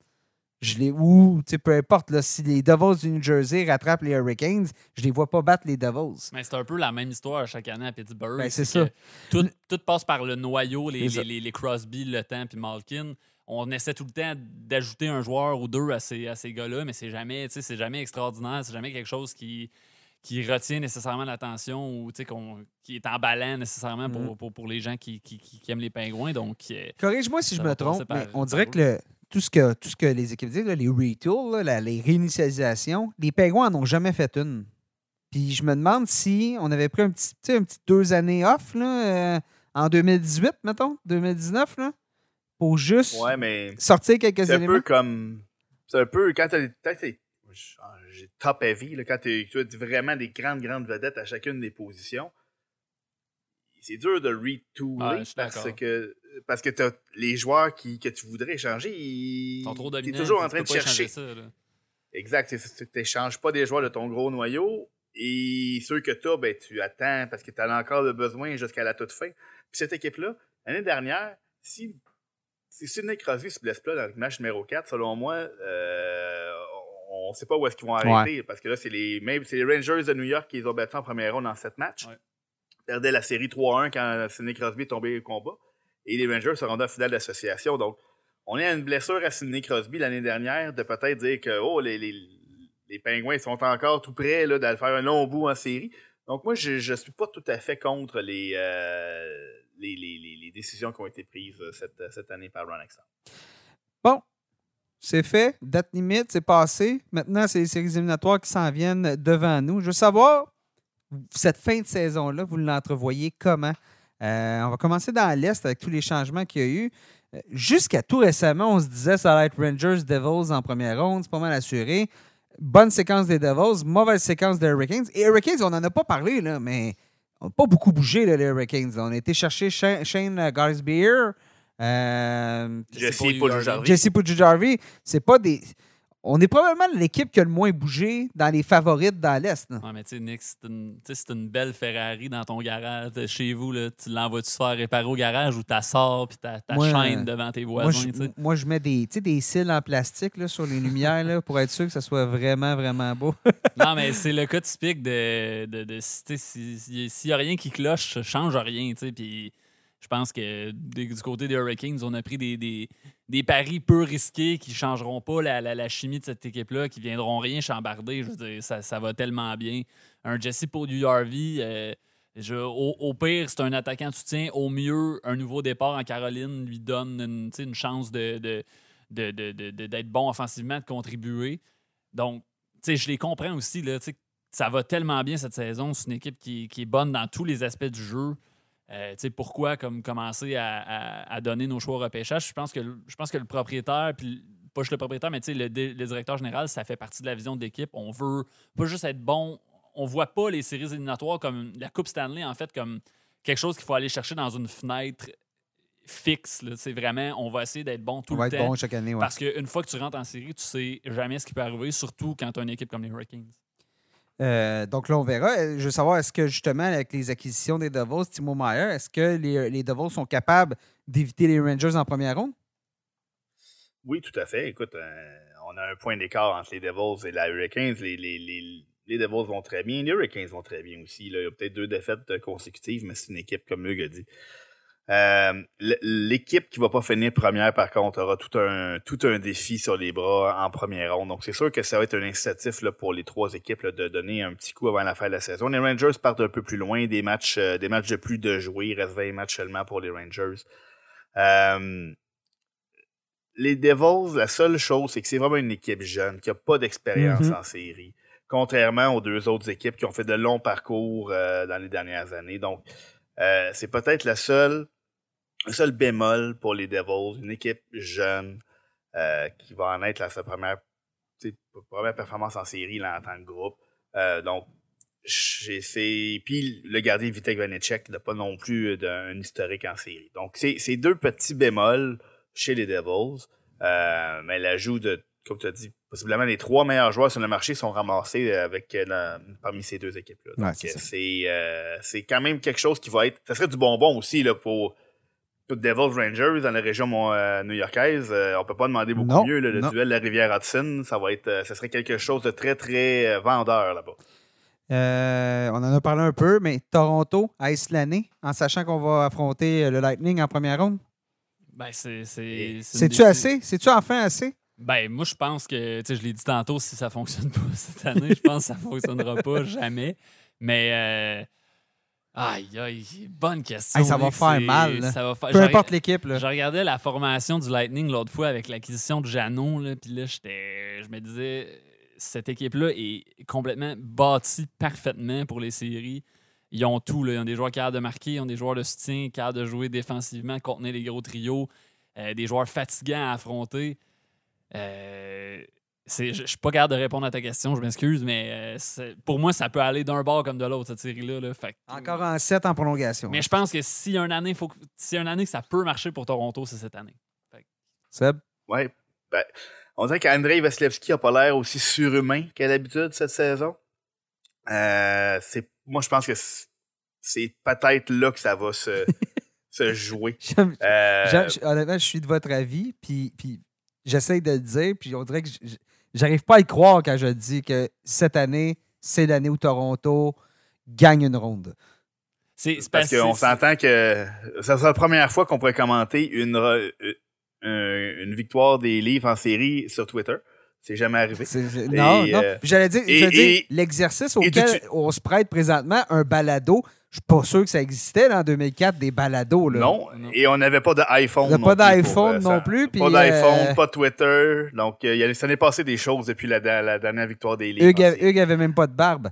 Je les, ou, peu importe, là, si les Devils du New Jersey rattrapent les Hurricanes, je les vois pas battre les Devils. Mais c'est un peu la même histoire chaque année à Pittsburgh. Ben, c'est ça. Tout, tout, passe par le noyau, les, les, les, Crosby, Le Temps puis Malkin. On essaie tout le temps d'ajouter un joueur ou deux à ces, à ces gars-là, mais c'est jamais, c'est jamais extraordinaire. C'est jamais quelque chose qui, qui retient nécessairement l'attention ou qui est emballant nécessairement pour, mm-hmm. pour, les gens qui, qui, aiment les pingouins. Donc, euh, Corrige-moi si je me trompe, mais on dirait que le, tout, ce que tout ce que les équipes disent, les retools, les réinitialisations, les pingouins n'en ont jamais fait une. Puis je me demande si on avait pris un petit, un petit deux années off là, euh, en 2018, mettons, 2019, là, pour juste sortir quelques éléments. C'est un peu comme. C'est un peu quand tu as, top heavy, là, quand tu as vraiment des grandes, grandes vedettes à chacune des positions, c'est dur de retooler parce que parce que les joueurs qui, que tu voudrais échanger, ils sont trop es toujours en train de chercher. Ça, exact, tu n'échanges pas des joueurs de ton gros noyau et ceux que tu as, ben, tu attends parce que tu as encore le besoin jusqu'à la toute fin. Puis cette équipe-là, l'année dernière, si, si Sidney Crosby se blesse pas dans le match numéro 4, selon moi, euh, on ne sait pas où est-ce qu'ils vont arrêter parce que là, c'est les, les Rangers de New York qui les ont battus en première ronde dans sept matchs. Ouais. Perdaient la série 3-1 quand Sidney Crosby est tombé au combat. Et les Rangers se rendaient en finale d'association. Donc, on est à une blessure à Sidney Crosby l'année dernière de peut-être dire que oh, les, les Pingouins sont encore tout près d'aller faire un long bout en série. Donc moi, je ne suis pas tout à fait contre les, euh, les, les, les, décisions qui ont été prises cette, cette année par Ron Exxon. Bon, c'est fait. Date limite, c'est passé. Maintenant, c'est les séries éliminatoires qui s'en viennent devant nous. Je veux savoir, cette fin de saison-là, vous l'entrevoyez comment? Euh, on va commencer dans l'Est avec tous les changements qu'il y a eu. Euh, jusqu'à tout récemment, on se disait ça va être Rangers, Devils en première ronde, c'est pas mal assuré. Bonne séquence des Devils, mauvaise séquence des Hurricanes. Et Hurricanes, on n'en a pas parlé, là, mais on n'a pas beaucoup bougé, les Hurricanes. On a été chercher Shane, Garsbeer. Euh, Jesse Pujujarvi. C'est pas des on est probablement l'équipe qui a le moins bougé dans les favorites dans l'Est. Ouais, mais tu sais, Nick, c'est une, belle Ferrari dans ton garage. Chez vous, là, tu l'envoies-tu faire réparer au garage ou tu sors puis tu chaîne devant tes voisins? Moi, je, mets des, des cils en plastique là, sur les lumières là, pour être sûr que ça soit vraiment, vraiment beau. non, mais c'est le cas typique de. de, de S'il n'y a rien qui cloche, change rien. Puis je pense que du côté des Hurricanes, on a pris des, des, paris peu risqués qui ne changeront pas la, la, chimie de cette équipe-là, qui ne viendront rien chambarder. Je veux dire, ça, ça va tellement bien. Un Jesse du euh, je, au, pire, c'est un attaquant de soutien. Au mieux, un nouveau départ en Caroline lui donne une, une chance de, de, d'être bon offensivement, de contribuer. Donc, je les comprends aussi. Là, ça va tellement bien cette saison. C'est une équipe qui, qui, est bonne dans tous les aspects du jeu. Euh, pourquoi comme commencer à, donner nos choix au repêchage? Je pense que, je pense que le propriétaire, puis pas juste le propriétaire, mais le, le directeur général, ça fait partie de la vision de l'équipe. On veut pas juste être bon. On voit pas les séries éliminatoires comme la Coupe Stanley, en fait, comme quelque chose qu'il faut aller chercher dans une fenêtre fixe. C'est vraiment, on va essayer d'être bon tout on va être Bon chaque année, Parce qu'une fois que tu rentres en série, tu sais jamais ce qui peut arriver, surtout quand tu as une équipe comme les Hurricanes. Euh, donc là, on verra. Euh, je veux savoir, est-ce que justement, avec les acquisitions des Devils, Timo Meyer, est-ce que les, les Devils sont capables d'éviter les Rangers en première ronde? Oui, tout à fait. Écoute, euh, on a un point d'écart entre les Devils et la Hurricanes. Les, les, les, les, Devils vont très bien. Les Hurricanes vont très bien aussi. Il y a peut-être deux défaites consécutives, mais c'est une équipe, comme Hugues a dit, euh, l'équipe qui va pas finir première, par contre, aura tout un, tout un défi sur les bras en première ronde. Donc, c'est sûr que ça va être un incitatif là, pour les trois équipes de donner un petit coup avant la fin de la saison. Les Rangers partent un peu plus loin, des matchs, euh, des matchs de plus de jouer. Il reste 20 matchs seulement pour les Rangers. Euh, les Devils, la seule chose, c'est que c'est vraiment une équipe jeune, qui n'a pas d'expérience mm-hmm. en série. Contrairement aux deux autres équipes qui ont fait de longs parcours dans les dernières années. Donc, c'est peut-être la seule un seul bémol pour les Devils, une équipe jeune euh, qui va en être sa première, première performance en série là, en tant que groupe. Euh, donc, fait. Puis le gardien Vitek Vanecek n'a pas non plus d'un historique en série. Donc, c'est deux petits bémols chez les Devils. Euh, mais l'ajout de, comme tu as dit, possiblement les trois meilleurs joueurs sur le marché sont ramassés avec parmi ces deux équipes-là. Donc, c'est quand même quelque chose qui va être. Ça serait du bonbon aussi là, pour Devils Rangers dans la région euh, new-yorkaise, euh, on peut pas demander beaucoup mieux. le duel de la rivière Hudson, ça va être, euh, ça serait quelque chose de très très vendeur là-bas. on en a parlé un peu, mais Toronto Ice l'année, en sachant qu'on va affronter le Lightning en première ronde. Ben, c'est. C'est-tu assez? C'est-tu enfin assez? Ben, moi, je pense que, tu sais, je l'ai dit tantôt, si ça fonctionne pas cette année, je pense que ça fonctionnera pas jamais. Mais Aïe, aïe, bonne question. ça va faire mal. Peu importe l'équipe. Je regardais la formation du Lightning l'autre fois avec l'acquisition de Janon, puis là, je me disais, cette équipe-là est complètement bâtie parfaitement pour les séries. Ils ont tout. Là. Ils ont des joueurs capables de marquer, ils ont des joueurs de soutien, capables de jouer défensivement, contenir les gros trios, euh, des joueurs fatigants à affronter. Euh, je, ne suis pas capable de répondre à ta question, je m'excuse, mais euh, pour moi, ça peut aller d'un bord comme de l'autre, cette série-là. Encore en 7 en prolongation. Mais je pense que si une année, faut, si une année que ça peut marcher pour Toronto, c'est cette année. Seb? Oui. Ben, on dirait qu'Andrei Vasilevski n'a pas l'air aussi surhumain qu'à l'habitude cette saison. Euh, moi, je pense que c'est peut-être là que ça va se, se jouer. Euh, honnêtement, je suis de votre avis, puis, puis j'essaie de le dire, puis on dirait que J'arrive pas à y croire quand je dis que cette année, c'est l'année où Toronto gagne une ronde. C'est parce qu'on s'entend que ça sera la première fois qu'on pourrait commenter une, une, victoire des livres en série sur Twitter. C'est jamais arrivé. Non, Et, non. euh, J'allais dire, dire, l'exercice auquel on se prête présentement, un balado, je suis pas sûr que ça existait en 2004, des balados. Là. Non, et on n'avait pas d'iPhone. On pas d'iPhone non plus, Pas d'iPhone, euh, pas de Twitter. Donc, euh, il y a- ça n'est passé des choses depuis la, la dernière victoire des Leafs. Hugues, en a- série. Hugues avait même pas de barbe.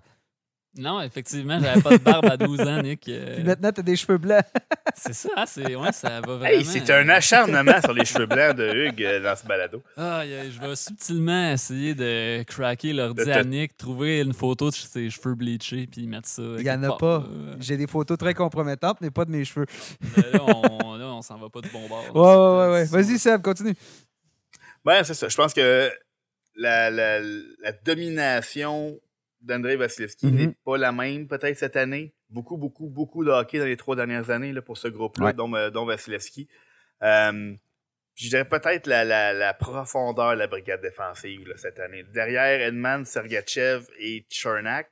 Non, effectivement, j'avais pas de barbe à 12 ans, Nick. euh, Puis maintenant, t'as des cheveux blancs. c'est ça, hein, c'est, ouais, ça va vraiment. Hey, c'est un acharnement sur les cheveux blancs de Hugues euh, dans ce balado. Aïe, je vais subtilement essayer de craquer l'ordi à Nick, trouver une photo de ses cheveux bleachés, puis mettre ça. Il y en a pas. J'ai des photos très compromettantes, mais pas de mes cheveux. Là, là, on, là, on s'en va pas du bon bord. Ouais, ouais, ouais. ouais. Vas-y, Seb, continue. Ben, c'est ça. Je pense que la, la, la domination d'Andrei Vasilevski Mhm. n'est pas la même peut-être cette année. Beaucoup, beaucoup, beaucoup de hockey dans les trois dernières années là, pour ce groupe-là, Ouais. dont, euh, dont Vasilevski. Euh, je dirais peut-être la, la, la profondeur de la brigade défensive là, cette année. Derrière Edman, Sergachev et Chernak,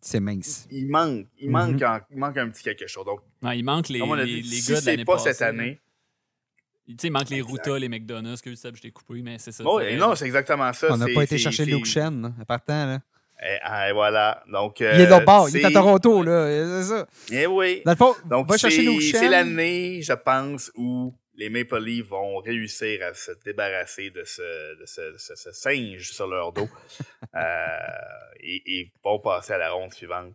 C'est mince. il manque, il Mhm. manque, un, il manque un petit quelque chose. Donc, Non, il manque les, comme on a les, dit, les si gars de c'est l'année pas passée. cette année, Tu sais, il manque les. Ruta, les McDonald's, que je t'ai coupé, mais c'est ça. non, c'est exactement ça. On n'a pas été chercher Luke Shen, partant. Là. Et, ah, et voilà. Donc, il est de l'autre bord, il est à Toronto. là. C'est ça. Eh oui. Dans le fond, Donc, va chercher c'est l'année, je pense, où les Maple Leafs vont réussir à se débarrasser de ce, de ce, de ce- ce singe sur leur dos euh, et, et vont passer à la ronde suivante.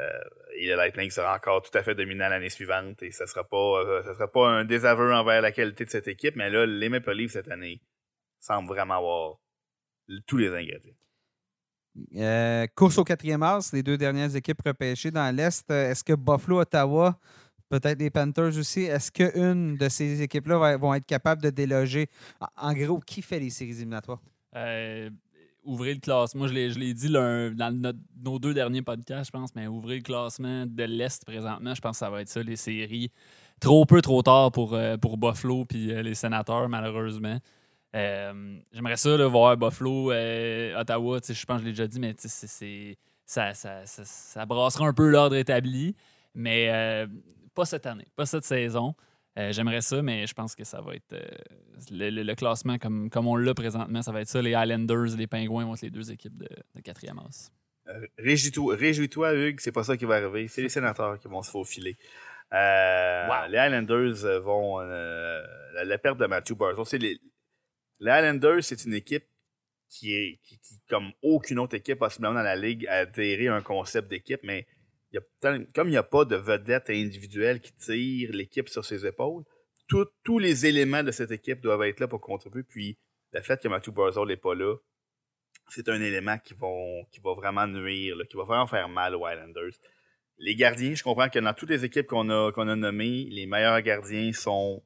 Euh, et le Lightning sera encore tout à fait dominant l'année suivante et ce ne sera, pas, euh, sera pas un désaveu envers la qualité de cette équipe, mais là, les Maple Leafs cette année semblent vraiment avoir tous les ingrédients. Euh, course au quatrième as, les deux dernières équipes repêchées dans l'Est. Est-ce que Buffalo, Ottawa, peut-être les Panthers aussi, est-ce qu'une de ces équipes-là vont être capables de déloger? En, gros, qui fait les séries éliminatoires? Euh, ouvrez le classement. Je l'ai, dit dans nos deux derniers podcasts, je pense, mais ouvrez le classement de l'Est présentement. Je pense que ça va être ça, les séries. Trop peu, trop tard pour, euh, pour Buffalo puis euh, les sénateurs, malheureusement. Euh, j'aimerais ça là, voir Buffalo, euh, Ottawa. Je pense que je l'ai déjà dit, mais c'est, ça, ça, ça, ça brassera un peu l'ordre établi. Mais euh, pas cette année, pas cette saison. J'aimerais ça, mais je pense que ça va être le, le- le classement comme, comme on l'a présentement. Ça va être ça. Les Islanders, les Pingouins vont être les deux équipes de, quatrième as. Réjouis-toi, réjouis-toi, Hugues, c'est pas ça qui va arriver. C'est les sénateurs qui vont se faufiler. Euh, Wow. Les Highlanders vont. euh, la, la perte de Matthew Barzal. c'est Les, Highlanders, c'est une équipe qui est, qui, comme aucune autre équipe, possiblement dans la ligue, a adhéré à un concept d'équipe, mais comme il n'y a pas de vedette individuelle qui tire l'équipe sur ses épaules, tous les éléments de cette équipe doivent être là pour contribuer. Puis le fait que Matthew Barzal n'est pas là, c'est un élément qui, vont, qui va vraiment nuire, qui va vraiment faire mal aux Highlanders. Les gardiens, je comprends que dans toutes les équipes qu'on a, qu'on a nommées, les meilleurs gardiens sont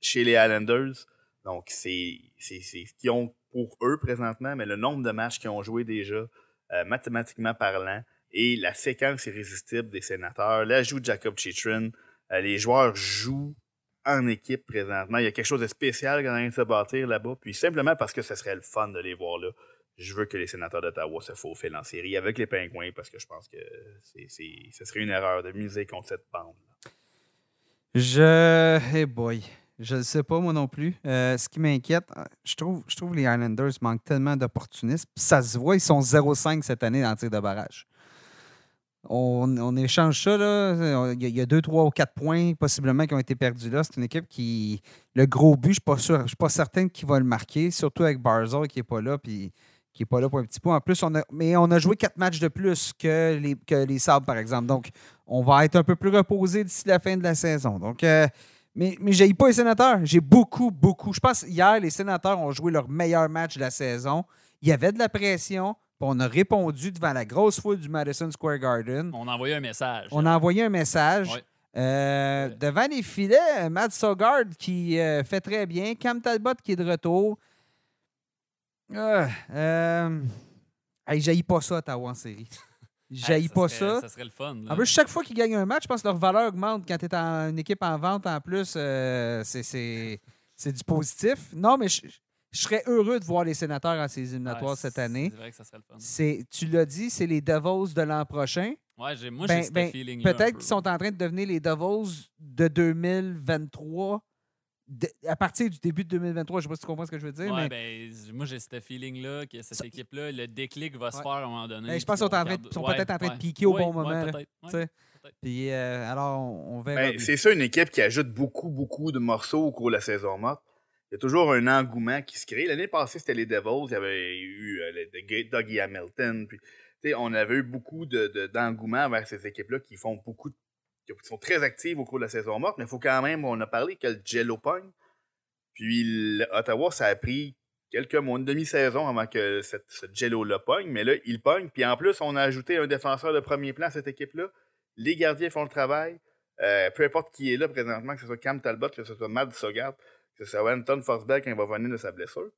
chez les Highlanders. Donc, c'est c'est- ce qu'ils ont pour eux présentement, mais le nombre de matchs qu'ils ont joué déjà, euh, mathématiquement parlant, et la séquence irrésistible des sénateurs, l'ajout de Jacob Chitrin, euh, les joueurs jouent en équipe présentement. Il y a quelque chose de spécial quand on vient de se bâtir là-bas. Puis simplement parce que ce serait le fun de les voir là, je veux que les sénateurs d'Ottawa se faufilent en série avec les Pingouins parce que je pense que ce serait une erreur de miser contre cette bande. Je. Hey boy. Je ne sais pas, moi non plus. Euh, ce qui m'inquiète, euh, je trouve, je trouve les Islanders manquent tellement d'opportunisme. Ça se voit, ils sont 0-5 cette année dans le tir de barrage. On, échange ça, là. Il y a- il y a 2, 3 ou 4 points possiblement qui ont été perdus là. C'est une équipe qui. Le gros but, je ne suis pas certain qu'il va le marquer, surtout avec Barzal qui n'est pas là. Puis qui n'est pas là pour un petit peu. En plus, mais on a joué quatre matchs de plus que les, que les Sabres, par exemple. Donc, on va être un peu plus reposé d'ici la fin de la saison. Donc, euh, mais, mais j'ai pas les sénateurs. J'ai beaucoup, beaucoup. Je pense hier, les sénateurs ont joué leur meilleur match de la saison. Il y avait de la pression. puis On a répondu devant la grosse foule du Madison Square Garden. On a envoyé un message. On a envoyé un message. Ouais. Euh, Ouais. devant les filets, Matt Sogard qui euh, fait très bien. Cam Talbot qui est de retour. Ah, euh, hey, pas ça, Ottawa en série. J'haïs Hey, pas serait- ça. Ça serait le fun. là. En plus, chaque fois qu'ils gagnent un match, je pense que leur valeur augmente quand tu es en une équipe en vente en plus. euh, c'est- du positif. Non, mais je, je serais heureux de voir les sénateurs en ces éliminatoires Ouais, cette année. C'est vrai que ça serait le fun. Tu l'as dit, c'est les Devils de l'an prochain. Ouais, moi, Ben- j'ai ce ben, un Peut-être peu. qu'ils sont en train de devenir les Devils de 2023 à partir du début de 2023, je ne sais pas si tu comprends ce que je veux dire. Ouais, mais ben, moi, j'ai ce feeling-là que cette équipe-là, le déclic va se Ouais. faire à un moment donné. Ben, je pense qu'ils on sont, en train de- regarde- sont ouais, peut-être en train de piquer au Ouais, bon moment. Puis, euh, alors, on, on verra. Ben, c'est ça, une équipe qui ajoute beaucoup, beaucoup de morceaux au cours de la saison morte. Il y a toujours un engouement qui se crée. L'année passée, c'était les Devils. Il y avait eu euh, Dougie Hamilton. Puis, tu sais, on avait eu beaucoup de, de- d'engouement vers ces équipes-là qui font beaucoup de- qui sont très actives au cours de la saison morte. Mais il faut quand même, on a parlé que le Jello pogne. Puis le- Ottawa, ça a pris quelques mois, une demi-saison avant que cette, ce Jello-là pogne. Mais là, il pogne. Puis en plus, on a ajouté un défenseur de premier plan à cette équipe-là. Les gardiens font le travail. Euh, peu importe qui est là présentement, que ce soit Cam Talbot, que ce soit Matt Sogard, que ce soit Anton Forsberg quand il va venir de sa blessure.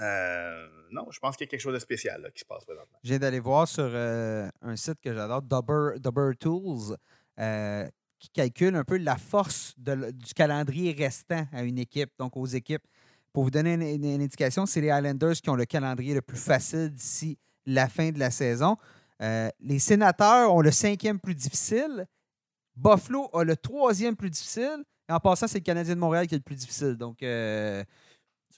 Euh, non, je pense qu'il y a quelque chose de spécial qui se passe présentement. Je viens d'aller voir sur euh, un site que j'adore, Dubber, Dubber Tools, euh, qui calcule un peu la force du calendrier restant à une équipe, donc aux équipes. Pour vous donner une, indication, c'est les Islanders qui ont le calendrier le plus facile d'ici la fin de la saison. Euh, les Sénateurs ont le cinquième plus difficile. Buffalo a le troisième plus difficile. Et en passant, c'est le Canadien de Montréal qui est le plus difficile. Donc, euh,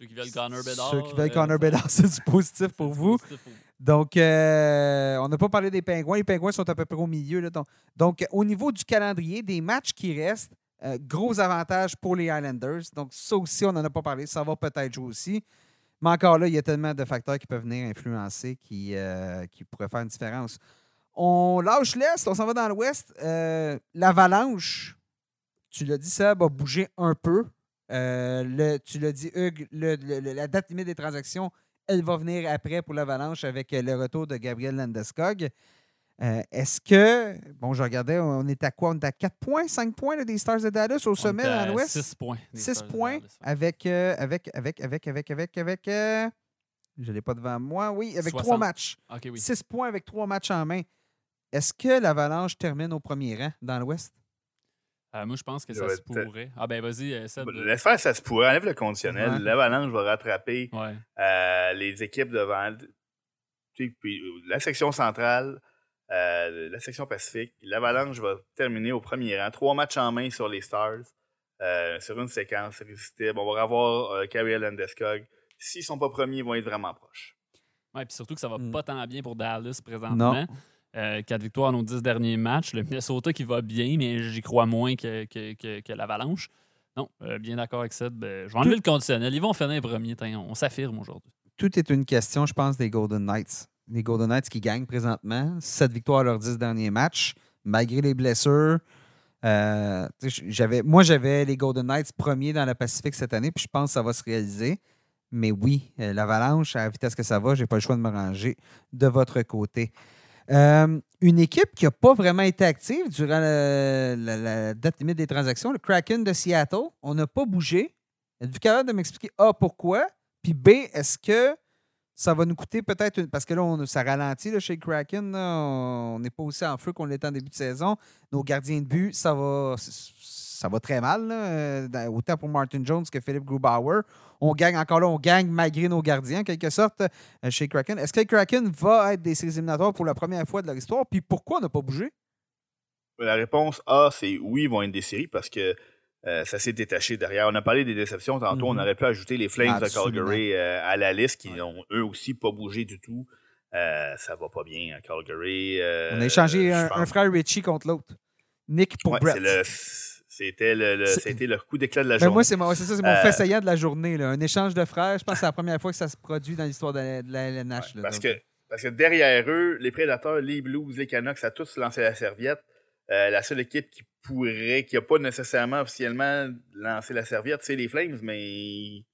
Ceux qui veulent Connor Bedard. ceux qui veulent euh, Connor Bedard, c'est du positif pour vous. positif pour vous. Donc, euh, on n'a pas parlé des Pingouins. Les Pingouins sont à peu près au milieu. là. donc, donc, au niveau du calendrier, des matchs qui restent, euh, gros avantage pour les Islanders. Donc, ça aussi, on n'en a pas parlé. Ça va peut-être jouer aussi. Mais encore là, il y a tellement de facteurs qui peuvent venir influencer qui, euh, qui pourraient faire une différence. On lâche l'Est, on s'en va dans l'Ouest. L'Avalanche, tu l'as dit, ça va bouger un peu. Euh, le- tu l'as dit, Hugues, le- le- le- la date limite des transactions, elle va venir après pour l'Avalanche avec euh, le retour de Gabriel Landeskog. Euh, Est-ce que, bon, je regardais, on est à quoi? On est à 4 points, 5 points là, des Stars de Dallas au sommet dans l'Ouest? 6 points. des 6 Stars de points Dallas, ouais. avec, euh, avec, avec, avec, avec, avec, avec, euh, je ne l'ai pas devant moi, oui, avec 3 60. matchs. Ok, oui. 6 points avec 3 matchs en main. Est-ce que l'Avalanche termine au premier rang dans l'Ouest? Euh, moi, je pense que Ça se être- pourrait. Ah, ben, vas-y, euh, Seb. euh, Laisse faire, ça se pourrait. Enlève le conditionnel. Ouais. L'Avalanche va rattraper Ouais. euh, les équipes devant. tu sais, puis, euh, la section centrale, euh, la section Pacifique. L'Avalanche va terminer au premier rang. Trois matchs en main sur les Stars. euh, sur une séquence résistible. On va avoir euh, Gabriel Landeskog. S'ils sont pas premiers, ils vont être vraiment proches. Ouais, puis surtout que ça va Mm. pas tant bien pour Dallas présentement. Euh, quatre victoires dans nos dix derniers matchs. Le Minnesota qui va bien, mais j'y crois moins que, que, que- que l'Avalanche. Non, euh, bien d'accord avec Seb. Euh, je vais enlever le conditionnel. Ils vont finir premier. On s'affirme aujourd'hui. Tout est une question, je pense, des Golden Knights. Les Golden Knights qui gagnent présentement. 7 victoires à leurs 10 derniers matchs, malgré les blessures. Euh, j'avais, moi, j'avais les Golden Knights premiers dans la Pacifique cette année, puis je pense que ça va se réaliser. Mais oui, l'Avalanche, à la vitesse que ça va, j'ai pas le choix de me ranger de votre côté. Euh, une équipe qui n'a pas vraiment été active durant la, la- date limite des transactions, le Kraken de Seattle, on n'a pas bougé. Êtes-vous capable de m'expliquer A, pourquoi? Puis B, est-ce que ça va nous coûter peut-être une- Parce que là, on, ça ralentit là, chez Kraken. on n'est pas aussi en feu qu'on l'était en début de saison. Nos gardiens de but, ça va, ça va très mal. là, euh, autant pour Martin Jones que Philippe Grubauer. On gagne encore là, on gagne malgré nos gardiens, en quelque sorte, euh, chez Kraken. Est-ce que Kraken va être des séries éliminatoires pour la première fois de leur histoire? Puis pourquoi on n'a pas bougé? La réponse A, c'est oui, ils vont être des séries parce que euh, ça s'est détaché derrière. On a parlé des déceptions tantôt. Mhm. On aurait pu ajouter les Flames Absolument. de Calgary euh, à la liste qui Ouais. ont eux aussi pas bougé du tout. Euh, ça va pas bien à Calgary. on a échangé un frère Richie contre l'autre. Nick pour Ouais, Brett. C'était le, c'était le coup d'éclat de la Ben, journée. moi, c'est mon, ça, c'est mon Euh, fait saillant de la journée. là. Un échange de frères. Je pense que c'est la première fois que ça se produit dans l'histoire de la, de la LNH. Ouais, là. parce, Donc, que, parce que derrière eux, les Prédateurs, les Blues, les Canucks, ça a tous lancé la serviette. Euh, la seule équipe qui pourrait, qui n'a pas nécessairement officiellement lancé la serviette, c'est les Flames, mais ils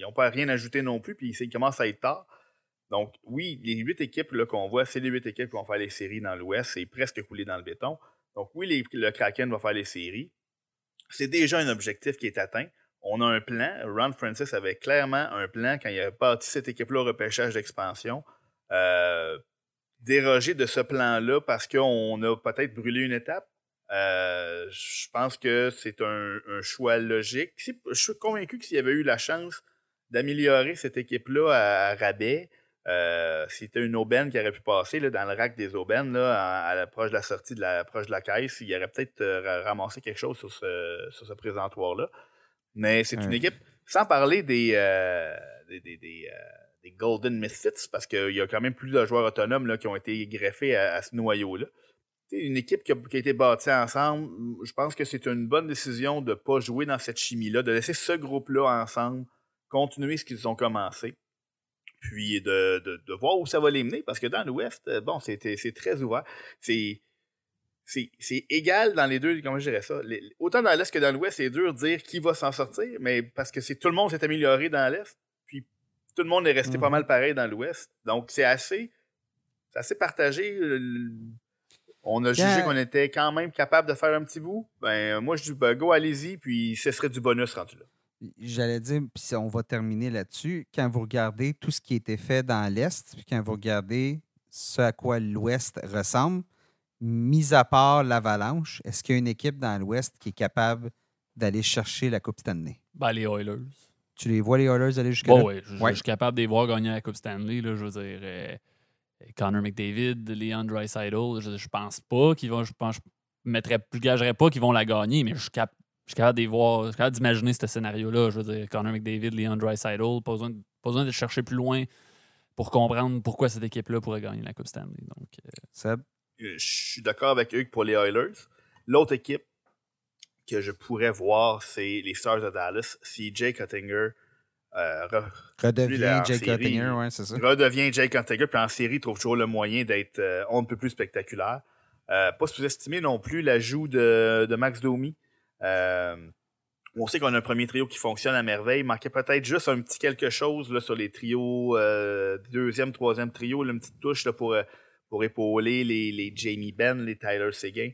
n'ont pas rien ajouté non plus, puis ils commencent à être tard. Donc, oui, les huit équipes là, qu'on voit, c'est les huit équipes qui vont faire les séries dans l'Ouest. C'est presque coulé dans le béton. Donc, oui, le Kraken va faire les séries. C'est déjà un objectif qui est atteint. On a un plan. Ron Francis avait clairement un plan quand il a bâti cette équipe-là au repêchage d'expansion. Euh, déroger de ce plan-là parce qu'on a peut-être brûlé une étape. Euh, je pense que c'est un, choix logique. Je suis convaincu que s'il y avait eu la chance d'améliorer cette équipe-là à, à rabais, euh, c'était une aubaine qui aurait pu passer là, dans le rack des aubaines, là, à, à l'approche de la sortie, de la, de la caisse. Il aurait peut-être euh, ra- ramassé quelque chose sur ce, sur ce présentoir-là. Mais c'est une équipe, sans parler des, euh, des, des, des, des Golden Misfits, parce qu'il y a quand même plus de joueurs autonomes là, qui ont été greffés à, à ce noyau-là. C'est une équipe qui a, qui a été bâtie ensemble. Je pense que c'est une bonne décision de ne pas jouer dans cette chimie-là, de laisser ce groupe-là ensemble, continuer ce qu'ils ont commencé, puis de, de, de voir où ça va les mener, parce que dans l'Ouest, euh, bon, c'est très ouvert. C'est égal dans les deux, comment je dirais ça? Les- autant dans l'Est que dans l'Ouest, c'est dur de dire qui va s'en sortir, mais parce que c'est tout le monde s'est amélioré dans l'Est, puis tout le monde est resté Mhm. pas mal pareil dans l'Ouest. Donc c'est assez, assez partagé. On a jugé qu'on était quand même capable de faire un petit bout. Ben moi je dis ben, go allez-y, puis ce serait du bonus rendu là. J'allais dire, puis on va terminer là-dessus. Quand vous regardez tout ce qui a été fait dans l'Est, puis quand vous regardez ce à quoi l'Ouest ressemble, mis à part l'Avalanche, est-ce qu'il y a une équipe dans l'Ouest qui est capable d'aller chercher la Coupe Stanley? Ben, les Oilers. Tu les vois, les Oilers, aller jusqu'à? Bon, ouais, je, je- Ouais. je suis capable de les voir gagner la Coupe Stanley. Là, je veux dire, euh, Connor McDavid, Leon Draisaitl, je, je pense pas qu'ils vont. Je pense, je mettrais, gagerais pas qu'ils vont la gagner, mais je suis, cap- je suis capable de les voir, je suis capable d'imaginer ce scénario-là. Je veux dire, Connor McDavid, Leon Draisaitl, pas besoin, pas besoin de chercher plus loin pour comprendre pourquoi cette équipe-là pourrait gagner la Coupe Stanley. Donc, euh, Seb? Euh, Je suis d'accord avec eux que pour les Oilers. L'autre équipe que je pourrais voir, c'est les Stars de Dallas. Si Jay Cuttinger euh, re- Redevient ouais, c'est ça. redevient Jay Cuttinger, puis en série, il trouve toujours le moyen d'être euh, un peu plus spectaculaire. Euh, pas sous-estimer non plus l'ajout de, de Max Domi. Euh, on sait qu'on a un premier trio qui fonctionne à merveille. Il manquait peut-être juste un petit quelque chose là, sur les trios, euh, deuxième, troisième trio, une petite touche là, pour, euh, pour épauler les, les Jamie Benn, les Tyler Seguin.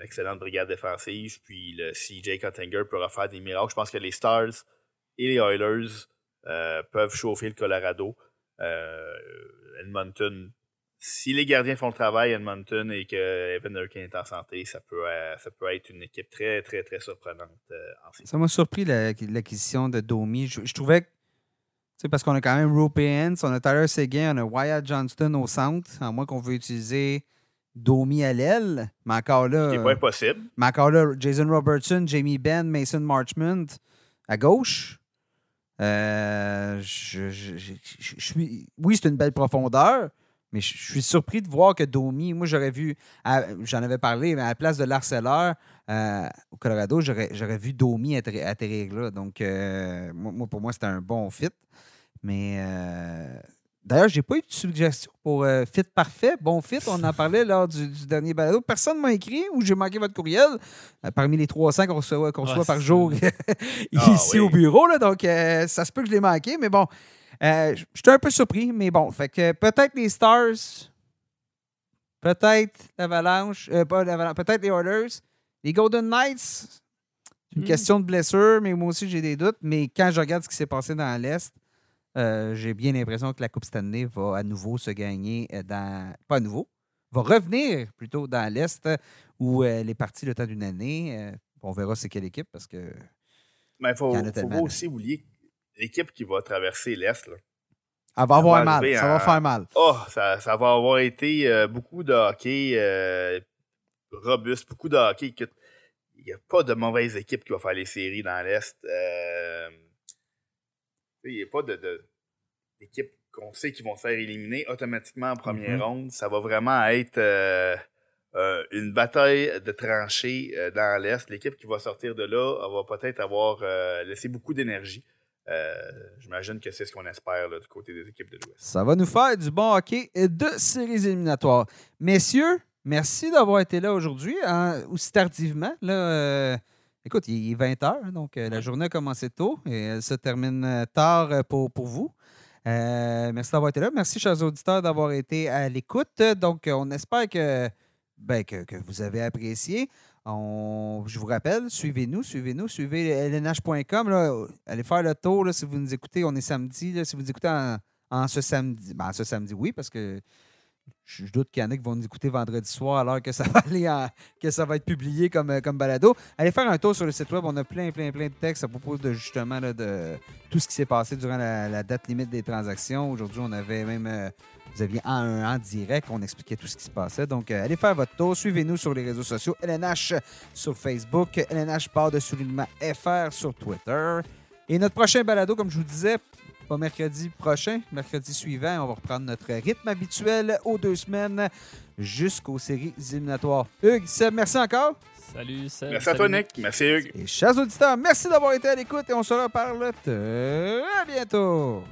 Excellente brigade défensive. Puis le CJ Cottinger pourra faire des miracles. Je pense que les Stars et les Oilers peuvent chauffer le Colorado. Edmonton, si les gardiens font le travail, Edmonton, et que Evan Durkin est en santé, ça peut, euh, ça peut être une équipe très, très, très surprenante euh, en. Ça m'a surpris la- l'acquisition de Domi. Je, je trouvais que, tu sais, parce qu'on a quand même Europeans, on a Tyler Seguin, on a Wyatt Johnston au centre, à moins qu'on veut utiliser Domi à l'aile. Mais encore là, Ce qui n'est pas impossible. mais encore là, Jason Robertson, Jamie Benn, Mason Marchment à gauche. Euh, je suis, oui, c'est une belle profondeur, mais je, suis surpris de voir que Domi, moi j'aurais vu, j'en avais parlé, mais à la place de l'Arceleur euh, au Colorado, j'aurais vu Domi atterri- atterrir là. Donc, euh, moi, pour moi, c'était un bon fit. Mais euh, d'ailleurs, j'ai pas eu de suggestion pour euh, fit parfait, bon fit. On en parlait lors du, du dernier balado. Personne ne m'a écrit ou j'ai manqué votre courriel euh, parmi les 300 qu'on reçoit, Ouais, reçoit par jour Ah, ici au bureau. Là, donc, euh, ça se peut que je l'ai manqué, mais bon, j'étais un peu surpris. Mais bon, fait que peut-être les Stars, peut-être l'Avalanche, euh, pas l'Avalanche, peut-être les Oilers, les Golden Knights. C'est une Hmm. question de blessure, mais moi aussi j'ai des doutes. Mais quand je regarde ce qui s'est passé dans l'Est, euh, j'ai bien l'impression que la Coupe Stanley va à nouveau se gagner euh, dans. Pas à nouveau, va revenir plutôt dans l'Est euh, où euh, elle est partie le temps d'une année. Euh, on verra c'est quelle équipe parce que. Mais il faut, Il faut aussi oublier l'équipe qui va traverser l'Est. là. Elle va avoir mal. Ça va faire mal. Oh, ça, ça va avoir été euh, beaucoup de hockey euh, robuste, beaucoup de hockey. Il n'y a pas de mauvaise équipe qui va faire les séries dans l'Est. Euh, il n'y a pas de, de- d'équipe qu'on sait qui vont se faire éliminer automatiquement en première Mhm. ronde. Ça va vraiment être euh, euh, une bataille de tranchées euh, dans l'Est. L'équipe qui va sortir de là elle va peut-être avoir laissé beaucoup d'énergie. J'imagine que c'est ce qu'on espère là, du côté des équipes de l'Ouest. Ça va nous faire du bon hockey et de séries éliminatoires. Messieurs, merci d'avoir été là aujourd'hui, hein, aussi tardivement. Là, écoute, il est 20h, donc euh, la journée a commencé tôt et elle se termine euh, tard euh, pour, pour vous. Euh, merci d'avoir été là. Merci, chers auditeurs, d'avoir été à l'écoute. Donc, on espère que, ben, que, que vous avez apprécié. On- je vous rappelle, suivez-nous, suivez-nous, suivez lnh.com. Allez faire le tour là, si vous nous écoutez. On est samedi. là, si vous nous écoutez en, en ce samedi. Ben, en ce samedi, oui, parce que je, doute qu'il y en a qui vont nous écouter vendredi soir alors que ça va aller en- que ça va être publié comme, comme balado. Allez faire un tour sur le site web. On a plein, plein, plein de textes à propos de justement là, de tout ce qui s'est passé durant la, date limite des transactions. Aujourd'hui, on avait même. euh, vous aviez en, en direct, on expliquait tout ce qui se passait. Donc, euh, allez faire votre tour. Suivez-nous sur les réseaux sociaux. LNH sur Facebook, LNH barre de soulignement FR sur Twitter. Et notre prochain balado, comme je vous disais, pas mercredi prochain, mercredi suivant, on va reprendre notre rythme habituel aux deux semaines jusqu'aux séries éliminatoires. Hugues, Seb, merci encore. Salut, Seb. Merci à toi, Nick. Merci, Hugues. Et chers auditeurs, merci d'avoir été à l'écoute et on se reparle très bientôt.